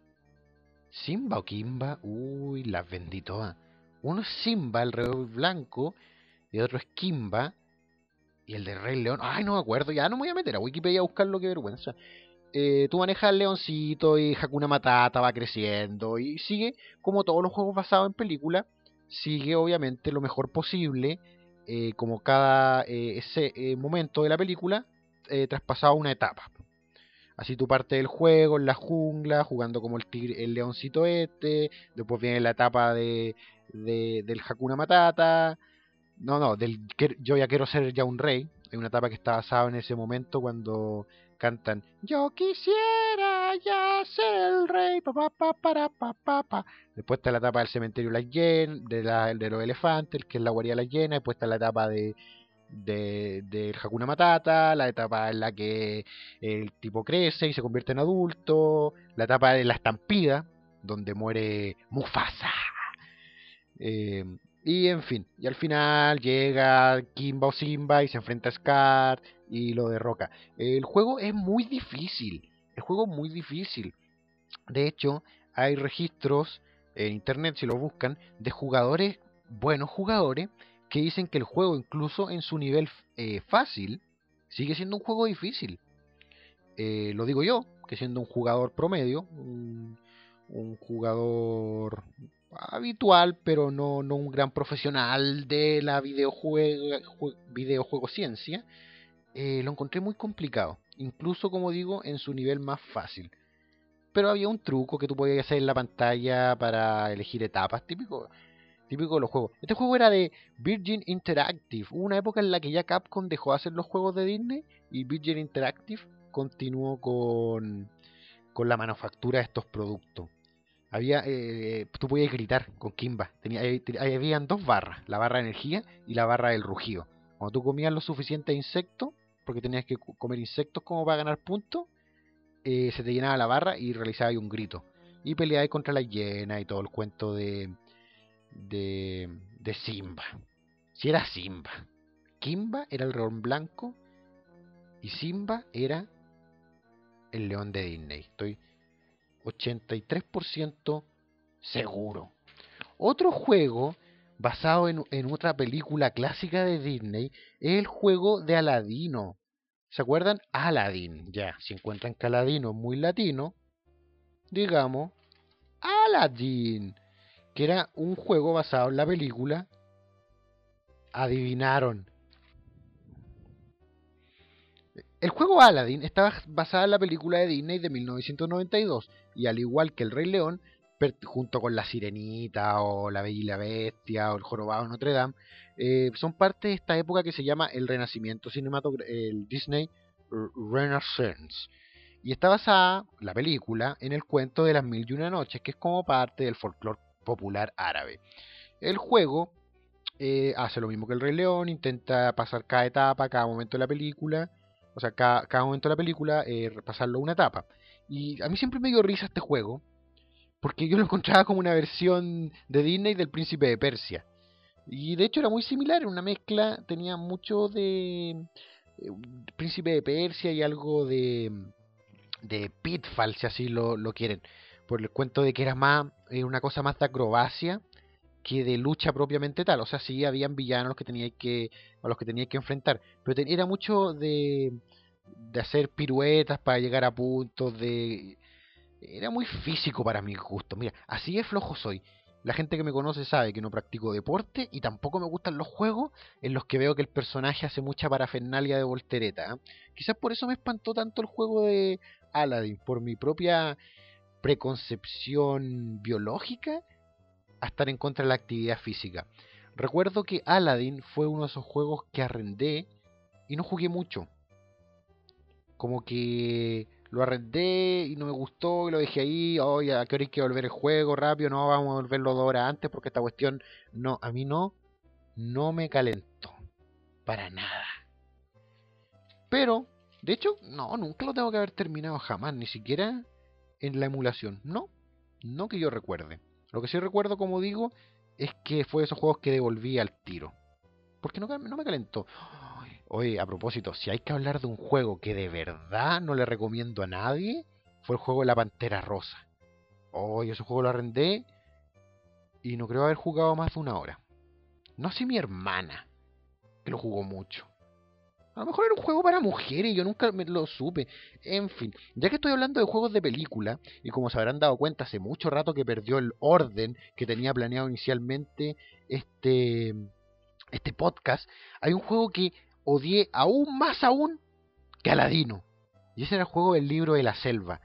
Simba o Kimba, uy, las vendí todas. Uno es Simba, el rey blanco, y otro es Kimba, y el de Rey León, ay, no me acuerdo, ya no me voy a meter a Wikipedia a buscarlo, qué vergüenza. Eh, tú manejas al leoncito y Hakuna Matata va creciendo y sigue, como todos los juegos basados en película, sigue obviamente lo mejor posible, eh, como cada eh, ese eh, momento de la película, eh, traspasado una etapa. Así tú partes del juego en la jungla, jugando como el tigre, el leoncito este, después viene la etapa de, de- del Hakuna Matata, no, no, del yo ya quiero ser ya un rey, hay una etapa que está basada en ese momento cuando cantan Yo quisiera ya ser el rey, pa, pa, pa, para, pa, pa, pa. Después está la etapa del cementerio de las hien- de, la- de los elefantes, que es la guarida de las hienas, después está la etapa de de, del Hakuna Matata, la etapa en la que el tipo crece y se convierte en adulto, la etapa de la estampida, donde muere Mufasa. Eh, y en fin, y al final llega Kimba o Simba y se enfrenta a Scar y lo derroca. El juego es muy difícil, el juego es muy difícil. De hecho, hay registros en internet, si lo buscan, de jugadores, buenos jugadores, que dicen que el juego, incluso en su nivel eh, fácil, sigue siendo un juego difícil. Eh, lo digo yo, que siendo un jugador promedio, un, jugador habitual, pero no, no un gran profesional de la videojuego, jue- videojuego ciencia, eh, lo encontré muy complicado, incluso como digo, en su nivel más fácil. Pero había un truco que tú podías hacer en la pantalla para elegir etapas, típico, típico de los juegos. Este juego era de Virgin Interactive, hubo una época en la que ya Capcom dejó de hacer los juegos de Disney y Virgin Interactive continuó con, con la manufactura de estos productos. Había, eh, tú podías gritar con Kimba. Tenía, eh, habían dos barras, la barra de energía y la barra del rugido. Cuando tú comías los suficientes insectos, porque tenías que co- comer insectos como para ganar puntos, eh, se te llenaba la barra y realizabas un grito. Y peleabas contra la hiena y todo el cuento de, de, de Simba. Si era Simba. Kimba era el león blanco y Simba era el león de Disney. Estoy 83% seguro. Otro juego basado en, otra película clásica de Disney es el juego de Aladino. ¿Se acuerdan? Aladdin. Ya, si encuentran que Aladino es muy latino, digamos Aladdin, que era un juego basado en la película. Adivinaron. El juego Aladdin estaba basado en la película de Disney de 1992 y al igual que El Rey León, junto con La Sirenita o La Bella Bestia o El Jorobado Notre Dame, eh, son parte de esta época que se llama el Renacimiento cinematográfico, el Disney Renaissance. Y está basada, la película, en el cuento de las mil y una noches, que es como parte del folclore popular árabe. El juego eh, hace lo mismo que el Rey León, intenta pasar cada etapa, cada momento de la película, o sea, cada, momento de la película, eh, pasarlo una etapa. Y a mí siempre me dio risa este juego, porque yo lo encontraba como una versión de Disney del Príncipe de Persia. Y de hecho era muy similar, era una mezcla, tenía mucho de eh, Príncipe de Persia y algo de, de Pitfall, si así lo quieren. Por el cuento de que era más eh, una cosa más de acrobacia que de lucha propiamente tal. O sea, sí habían villanos los que teníais que, a los que teníais que enfrentar. Pero te- era mucho de, de hacer piruetas para llegar a puntos, de... Era muy físico para mi gusto. Mira, así de flojo soy. La gente que me conoce sabe que no practico deporte y tampoco me gustan los juegos en los que veo que el personaje hace mucha parafernalia de voltereta. ¿eh? Quizás por eso me espantó tanto el juego de Aladdin, por mi propia preconcepción biológica a estar en contra de la actividad física. Recuerdo que Aladdin fue uno de esos juegos que arrendé y no jugué mucho. Como que lo arrendé y no me gustó y lo dejé ahí. Oye, ¿a qué hora hay que volver el juego rápido? No, vamos a volverlo dos horas antes porque esta cuestión no, a mí no, no me calentó. Para nada. Pero, de hecho, no, nunca lo tengo que haber terminado jamás, ni siquiera en la emulación. No, no que yo recuerde. Lo que sí recuerdo, como digo, es que fue de esos juegos que devolví al tiro. Porque no, me calentó. Oye, a propósito, si hay que hablar de un juego que de verdad no le recomiendo a nadie, fue el juego de la Pantera Rosa. Oye, ese juego lo arrendé y no creo haber jugado más de una hora. No sé mi hermana, que lo jugó mucho. A lo mejor era un juego para mujeres yo nunca me lo supe. En fin, ya que estoy hablando de juegos de película, y como se habrán dado cuenta, hace mucho rato que perdió el orden que tenía planeado inicialmente este, este podcast, hay un juego que odié aún más aún que Aladino. Y ese era el juego del libro de la selva.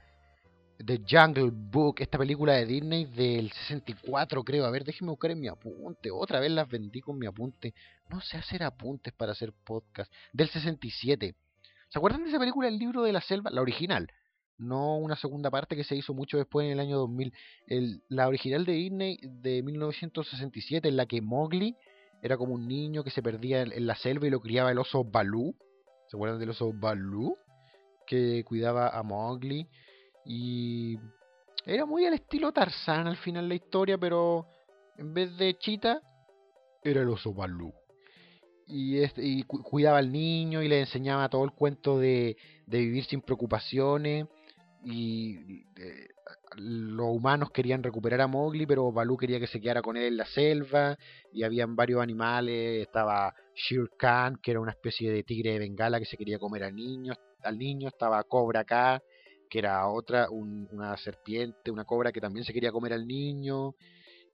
The Jungle Book, esta película de Disney del 64 creo. A ver, déjeme buscar en mi apunte. Otra vez las vendí con mi apunte. No sé hacer apuntes para hacer podcast. Del 67. ¿Se acuerdan de esa película El libro de la selva? La original. No una segunda parte que se hizo mucho después en el año 2000. El, la original de Disney de 1967 en la que Mowgli era como un niño que se perdía en, en la selva y lo criaba el oso Balú. ¿Se acuerdan del oso Balú? Que cuidaba a Mowgli. Y era muy al estilo Tarzán al final la historia, pero en vez de Chita, era el oso Balú. Y, este, y cu- cuidaba al niño y le enseñaba todo el cuento de, de vivir sin preocupaciones. Y eh, los humanos querían recuperar a Mowgli, pero Balú quería que se quedara con él en la selva. Y habían varios animales. Estaba Shere Khan, que era una especie de tigre de bengala que se quería comer al niño. Al niño estaba Cobra K, que era otra, un- una serpiente, una cobra que también se quería comer al niño.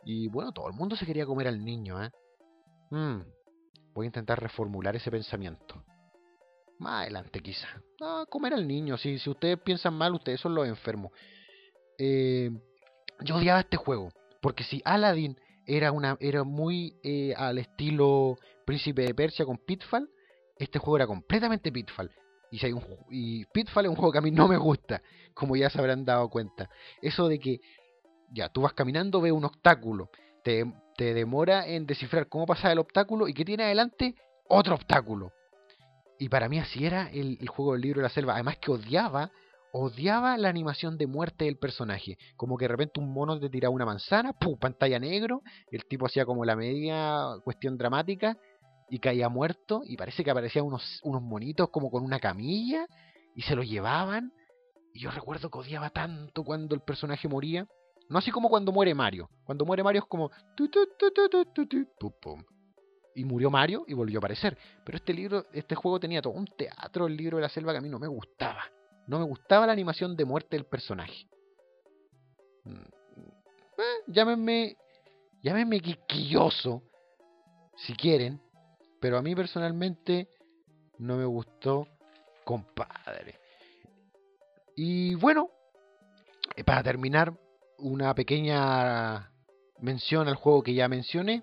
Y bueno, todo el mundo se quería comer al niño, ¿eh? Mm, voy a intentar reformular ese pensamiento. Más adelante quizá. No, comer al niño. Si, si ustedes piensan mal, ustedes son los enfermos. Eh, yo odiaba este juego. Porque si Aladdin era, una, era muy eh, al estilo Príncipe de Persia con Pitfall, este juego era completamente Pitfall. Y, si hay un Pitfall es un juego que a mí no me gusta, como ya se habrán dado cuenta. Eso de que ya, tú vas caminando, ves un obstáculo, te, te demora en descifrar cómo pasar el obstáculo y que tiene adelante otro obstáculo. Y para mí así era el, el juego del libro de la selva. Además que odiaba, odiaba la animación de muerte del personaje. Como que de repente un mono te tiraba una manzana, ¡pum! pantalla negro, el tipo hacía como la media cuestión dramática y caía muerto y parece que aparecían unos, unos monitos como con una camilla y se lo llevaban. Y yo recuerdo que odiaba tanto cuando el personaje moría. No así como cuando muere Mario. Cuando muere Mario es como... Y murió Mario y volvió a aparecer. Pero este libro, este juego tenía todo un teatro, el libro de la selva, que a mí no me gustaba. No me gustaba la animación de muerte del personaje. Mm, eh, llámenme. Llámenme quisquilloso. Si quieren. Pero a mí personalmente no me gustó, compadre. Y bueno, eh, para terminar, una pequeña mención al juego que ya mencioné.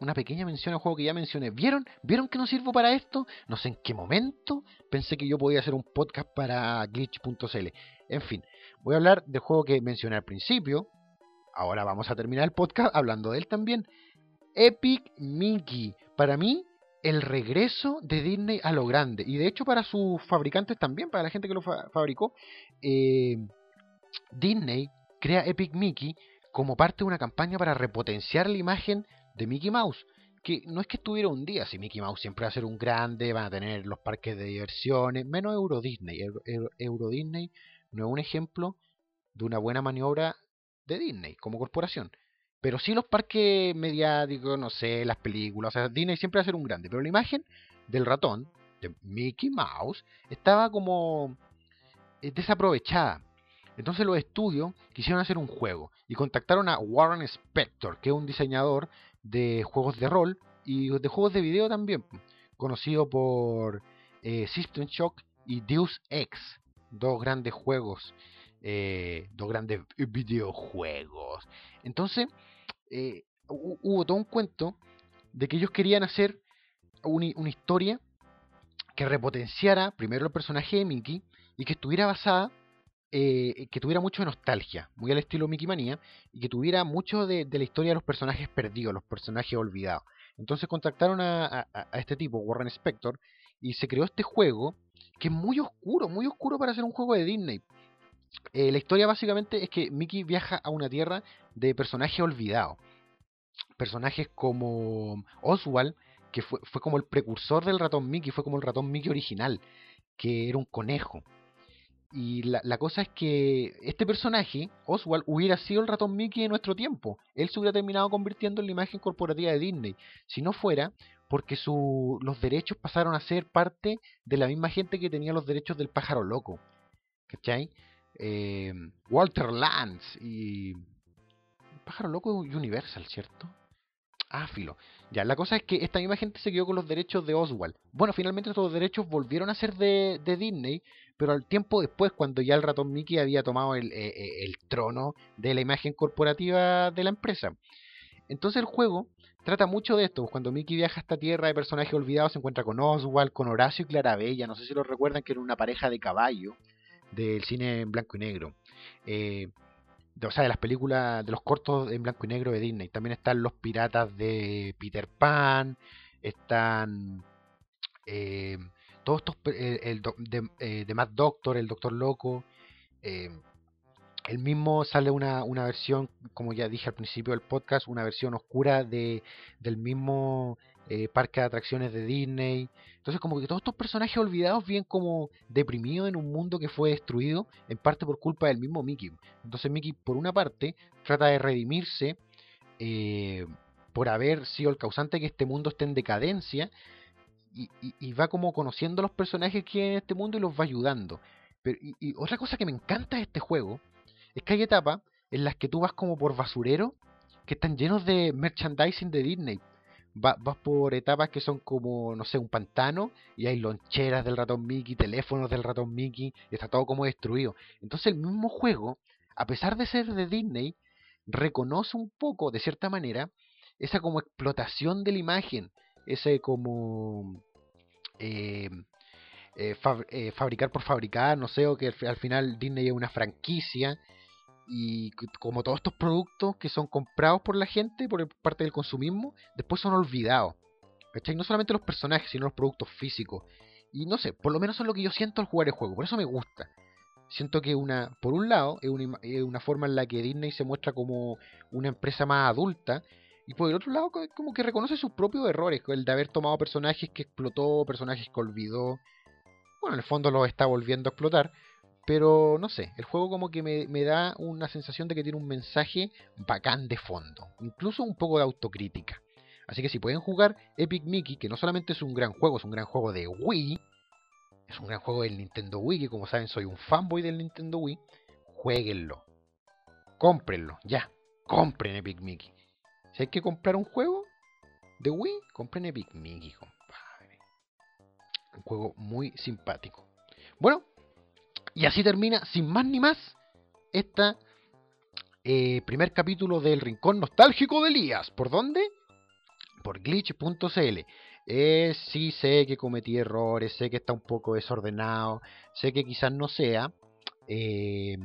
Una pequeña mención al juego que ya mencioné. ¿Vieron? ¿Vieron que no sirvo para esto? No sé en qué momento pensé que yo podía hacer un podcast para glitch.cl. En fin, voy a hablar del juego que mencioné al principio. Ahora vamos a terminar el podcast hablando de él también. Epic Mickey. Para mí, el regreso de Disney a lo grande. Y de hecho para sus fabricantes también, para la gente que lo fa- fabricó. eh, Disney crea Epic Mickey como parte de una campaña para repotenciar la imagen de Mickey Mouse. Que no es que estuviera un día, si Mickey Mouse siempre va a ser un grande, van a tener los parques de diversiones, menos Euro Disney. Euro- Euro Disney no es un ejemplo de una buena maniobra de Disney como corporación. Pero sí los parques mediáticos, no sé, las películas. O sea, Disney siempre va a ser un grande. Pero la imagen del ratón, de Mickey Mouse, estaba como eh, desaprovechada. Entonces los estudios quisieron hacer un juego y contactaron a Warren Spector, que es un diseñador de juegos de rol y de juegos de video también, conocido por eh, System Shock y Deus Ex, dos grandes juegos, eh, dos grandes videojuegos. Entonces eh, hu- hubo todo un cuento de que ellos querían hacer una, historia que repotenciara primero el personaje de Mickey y que estuviera basada eh, que tuviera mucho de nostalgia, muy al estilo Mickey Manía, y que tuviera mucho de, la historia de los personajes perdidos, los personajes olvidados. Entonces contactaron a, a- a este tipo, Warren Spector, y se creó este juego que es muy oscuro, muy oscuro para ser un juego de Disney. Eh, la historia básicamente es que Mickey viaja a una tierra de personajes olvidados. Personajes como Oswald, que fue, fue como el precursor del ratón Mickey, fue como el ratón Mickey original, que era un conejo. Y la, la cosa es que este personaje, Oswald, hubiera sido el ratón Mickey de nuestro tiempo. Él se hubiera terminado convirtiendo en la imagen corporativa de Disney. Si no fuera porque su, los derechos pasaron a ser parte de la misma gente que tenía los derechos del pájaro loco. ¿Cachai? Eh, Walter Lance y... Pájaro loco Universal, ¿cierto? Ah, filo. Ya, la cosa es que esta misma gente se quedó con los derechos de Oswald. Bueno, finalmente estos derechos volvieron a ser de, de Disney, pero al tiempo después, cuando ya el ratón Mickey había tomado el, eh, eh, el trono de la imagen corporativa de la empresa. Entonces el juego trata mucho de esto. Cuando Mickey viaja a esta tierra de personajes olvidados, se encuentra con Oswald, con Horacio y Clarabella. No sé si lo recuerdan, que era una pareja de caballo del cine en blanco y negro. Eh, o sea, de las películas, de los cortos en blanco y negro de Disney. También están los piratas de Peter Pan, están eh, todos estos, el, de, eh, de Mad Doctor, el Doctor Loco. eh, el mismo sale una, una versión, como ya dije al principio del podcast, una versión oscura de, del mismo eh, parque de atracciones de Disney. Entonces como que todos estos personajes olvidados viven como deprimidos en un mundo que fue destruido en parte por culpa del mismo Mickey. Entonces Mickey por una parte trata de redimirse eh, por haber sido el causante de que este mundo esté en decadencia y, y- va como conociendo los personajes que hay en este mundo y los va ayudando. Pero, y, y otra cosa que me encanta de este juego es que hay etapas en las que tú vas como por basurero que están llenos de merchandising de Disney. Va- vas por etapas que son como, no sé, un pantano y hay loncheras del ratón Mickey, teléfonos del ratón Mickey, y está todo como destruido. Entonces el mismo juego, a pesar de ser de Disney, reconoce un poco, de cierta manera, esa como explotación de la imagen, ese como eh, eh, eh, fabricar por fabricar, no sé, o que al final Disney es una franquicia Y como todos estos productos que son comprados por la gente, por parte del consumismo, después son olvidados. ¿Cachai? No solamente los personajes, sino los productos físicos. Y no sé, por lo menos es lo que yo siento al jugar el juego. Por eso me gusta. Siento que una, por un lado, es una, es una forma en la que Disney se muestra como una empresa más adulta. Y por el otro lado, co- como que reconoce sus propios errores. El de haber tomado personajes que explotó, personajes que olvidó. Bueno, en el fondo los está volviendo a explotar. Pero no sé, el juego como que me, me da una sensación de que tiene un mensaje bacán de fondo. Incluso un poco de autocrítica. Así que si pueden jugar Epic Mickey, que no solamente es un gran juego, es un gran juego de Wii, es un gran juego del Nintendo Wii, que como saben soy un fanboy del Nintendo Wii, jueguenlo. Cómprenlo, ya. Compren Epic Mickey. Si hay que comprar un juego de Wii, compren Epic Mickey, compadre. Un juego muy simpático. Bueno, y así termina, sin más ni más, esta eh, primer capítulo del Rincón Nostálgico de Elías. ¿Por dónde? Por glitch.cl. Eh, sí sé que cometí errores, sé que está un poco desordenado, sé que quizás no sea eh,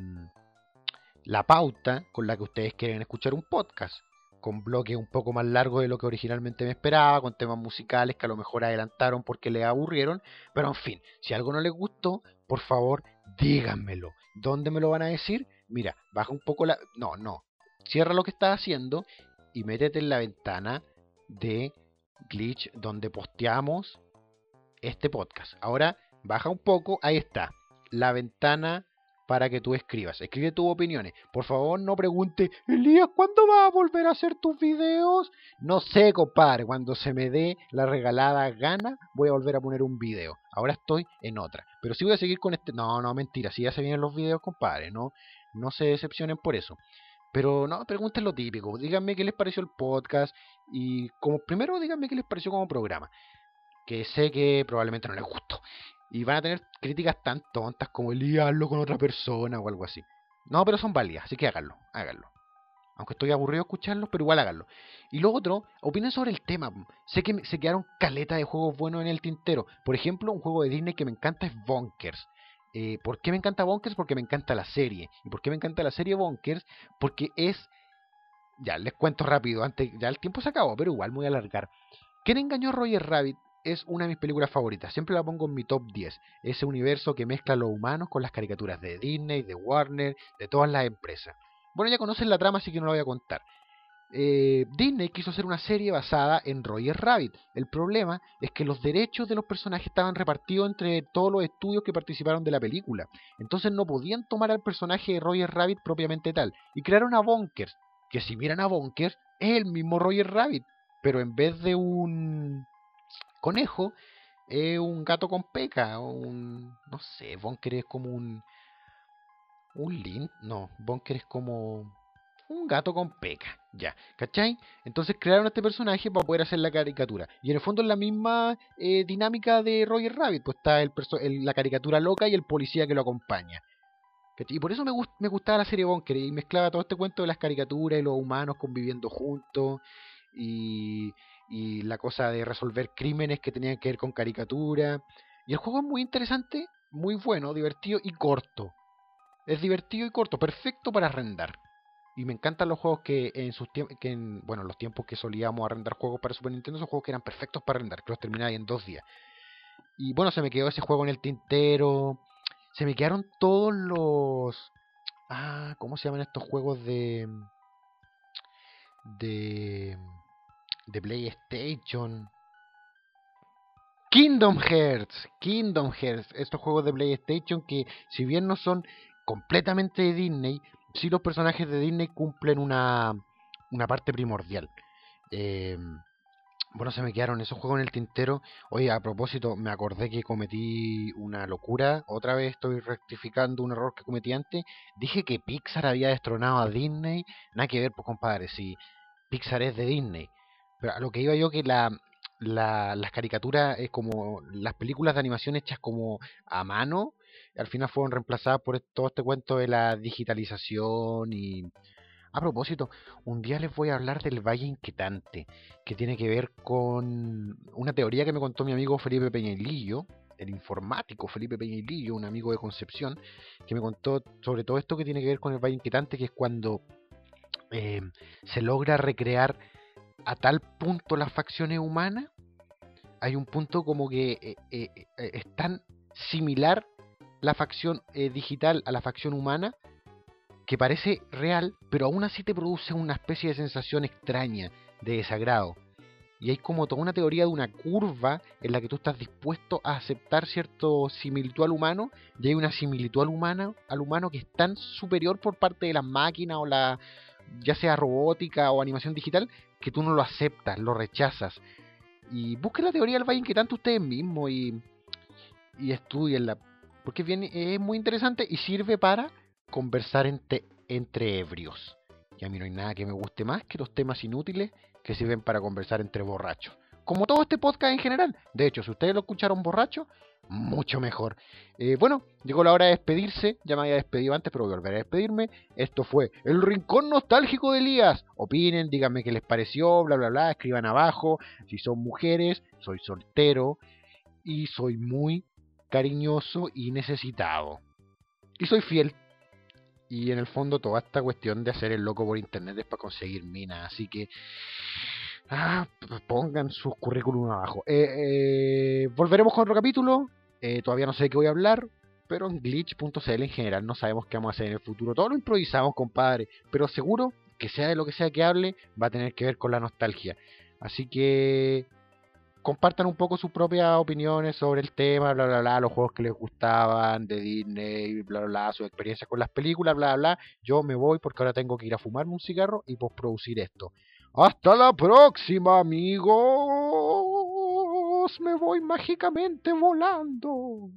la pauta con la que ustedes quieren escuchar un podcast, con bloques un poco más largos de lo que originalmente me esperaba, con temas musicales que a lo mejor adelantaron porque les aburrieron, pero en fin, si algo no les gustó, por favor díganmelo. ¿Dónde me lo van a decir? Mira, baja un poco la... No, no. Cierra lo que estás haciendo y métete en la ventana de Glitch donde posteamos este podcast. Ahora baja un poco, ahí está, la ventana para que tú escribas. Escribe tus opiniones. Por favor, no pregunte, Elías, ¿cuándo vas a volver a hacer tus videos? No sé, compadre, cuando se me dé la regalada gana, voy a volver a poner un video. Ahora estoy en otra. Pero sí voy a seguir con este... No, no, mentira, si ya se vienen los videos, compadre, no, no se decepcionen por eso. Pero no, pregunten lo típico. Díganme qué les pareció el podcast. Y como primero díganme qué les pareció como programa. Que sé que probablemente no les gustó. Y van a tener críticas tan tontas como el hazlo con otra persona o algo así. No, pero son válidas, así que háganlo, háganlo. Aunque estoy aburrido de escucharlos, pero igual háganlo. Y lo otro, opinen sobre el tema. Sé que se quedaron caleta de juegos buenos en el tintero. Por ejemplo, un juego de Disney que me encanta es Bonkers. Eh, ¿Por qué me encanta Bonkers? Porque me encanta la serie. ¿Y por qué me encanta la serie Bonkers? Porque es... Ya, les cuento rápido, antes ya el tiempo se acabó, pero igual me voy a alargar. ¿Quién engañó a Roger Rabbit? Es una de mis películas favoritas, siempre la pongo en mi top 10. Ese universo que mezcla los humanos con las caricaturas de Disney, de Warner, de todas las empresas. Bueno, ya conocen la trama, así que no la voy a contar. Eh, Disney quiso hacer una serie basada en Roger Rabbit. El problema es que los derechos de los personajes estaban repartidos entre todos los estudios que participaron de la película. Entonces no podían tomar al personaje de Roger Rabbit propiamente tal. Y crearon a Bonkers, que si miran a Bonkers, es el mismo Roger Rabbit. Pero en vez de un conejo, es un gato con peca. Un, no sé, Bonker es como un... Un lin... No, Bonker es como un gato con peca, ya, ¿cachai? Entonces crearon este personaje para poder hacer la caricatura. Y en el fondo es la misma eh, dinámica de Roger Rabbit, pues está el el- la caricatura loca y el policía que lo acompaña. ¿cachai? Y por eso me, gust- me gustaba la serie Bonker y mezclaba todo este cuento de las caricaturas y los humanos conviviendo juntos y, y la cosa de resolver crímenes que tenían que ver con caricatura. Y el juego es muy interesante, muy bueno, divertido y corto. Es divertido y corto, perfecto para arrendar. Y me encantan los juegos que en sus que en, bueno, en los tiempos que solíamos arrendar juegos para Super Nintendo, esos juegos que eran perfectos para arrendar, que los terminaba en dos días. Y bueno, se me quedó ese juego en el tintero. Se me quedaron todos los. Ah, ¿cómo se llaman estos juegos de. de. De PlayStation? Kingdom Hearts, Kingdom Hearts, estos juegos de PlayStation que si bien no son completamente de Disney, sí los personajes de Disney cumplen una, una parte primordial. Eh, bueno, se me quedaron esos juegos en el tintero. Oye, a propósito, me acordé que cometí una locura. Otra vez estoy rectificando un error que cometí antes. Dije que Pixar había destronado a Disney. Nada que ver, pues compadre, si Pixar es de Disney. Pero a lo que iba yo que la, la- las caricaturas es como las películas de animación hechas como a mano al final fueron reemplazadas por todo este cuento de la digitalización y a propósito, un día les voy a hablar del Valle Inquietante, que tiene que ver con una teoría que me contó mi amigo Felipe Peñalillo, el informático Felipe Peñilillo, un amigo de Concepción, que me contó sobre todo esto que tiene que ver con el Valle Inquietante, que es cuando eh, se logra recrear a tal punto las facciones humanas, hay un punto como que eh, eh, eh, es tan similar la facción digital a la facción humana que parece real, pero aún así te produce una especie de sensación extraña de desagrado. Y hay como toda una teoría de una curva en la que tú estás dispuesto a aceptar cierto similitud al humano, y hay una similitud al humano, al humano que es tan superior por parte de las máquinas o la ya sea robótica o animación digital, que tú no lo aceptas, lo rechazas. Y busquen la teoría del Valle Inquietante ustedes mismos y, y estudienla. Porque es, es muy interesante y sirve para conversar entre, entre ebrios. Y a mí no hay nada que me guste más que los temas inútiles que sirven para conversar entre borrachos. Como todo este podcast en general. De hecho, si ustedes lo escucharon borracho, mucho mejor. Eh, bueno, llegó la hora de despedirse. Ya me había despedido antes, pero voy a volver a despedirme. Esto fue El Rincón Nostálgico de Elías. Opinen, díganme qué les pareció, bla, bla, bla. Escriban abajo. Si son mujeres, soy soltero. Y soy muy cariñoso y necesitado. Y soy fiel. Y en el fondo toda esta cuestión de hacer el loco por internet es para conseguir minas. Así que... Ah, pongan sus currículum abajo. Eh, eh, volveremos con otro capítulo. Eh, todavía no sé de qué voy a hablar. Pero en glitch.cl en general no sabemos qué vamos a hacer en el futuro. Todo lo improvisamos, compadre. Pero seguro que sea de lo que sea que hable, va a tener que ver con la nostalgia. Así que compartan un poco sus propias opiniones sobre el tema, bla, bla, bla, los juegos que les gustaban de Disney, bla, bla, bla, sus experiencias con las películas, bla, bla. Yo me voy porque ahora tengo que ir a fumarme un cigarro y postproducir esto. Hasta la próxima, amigos. Me voy mágicamente volando.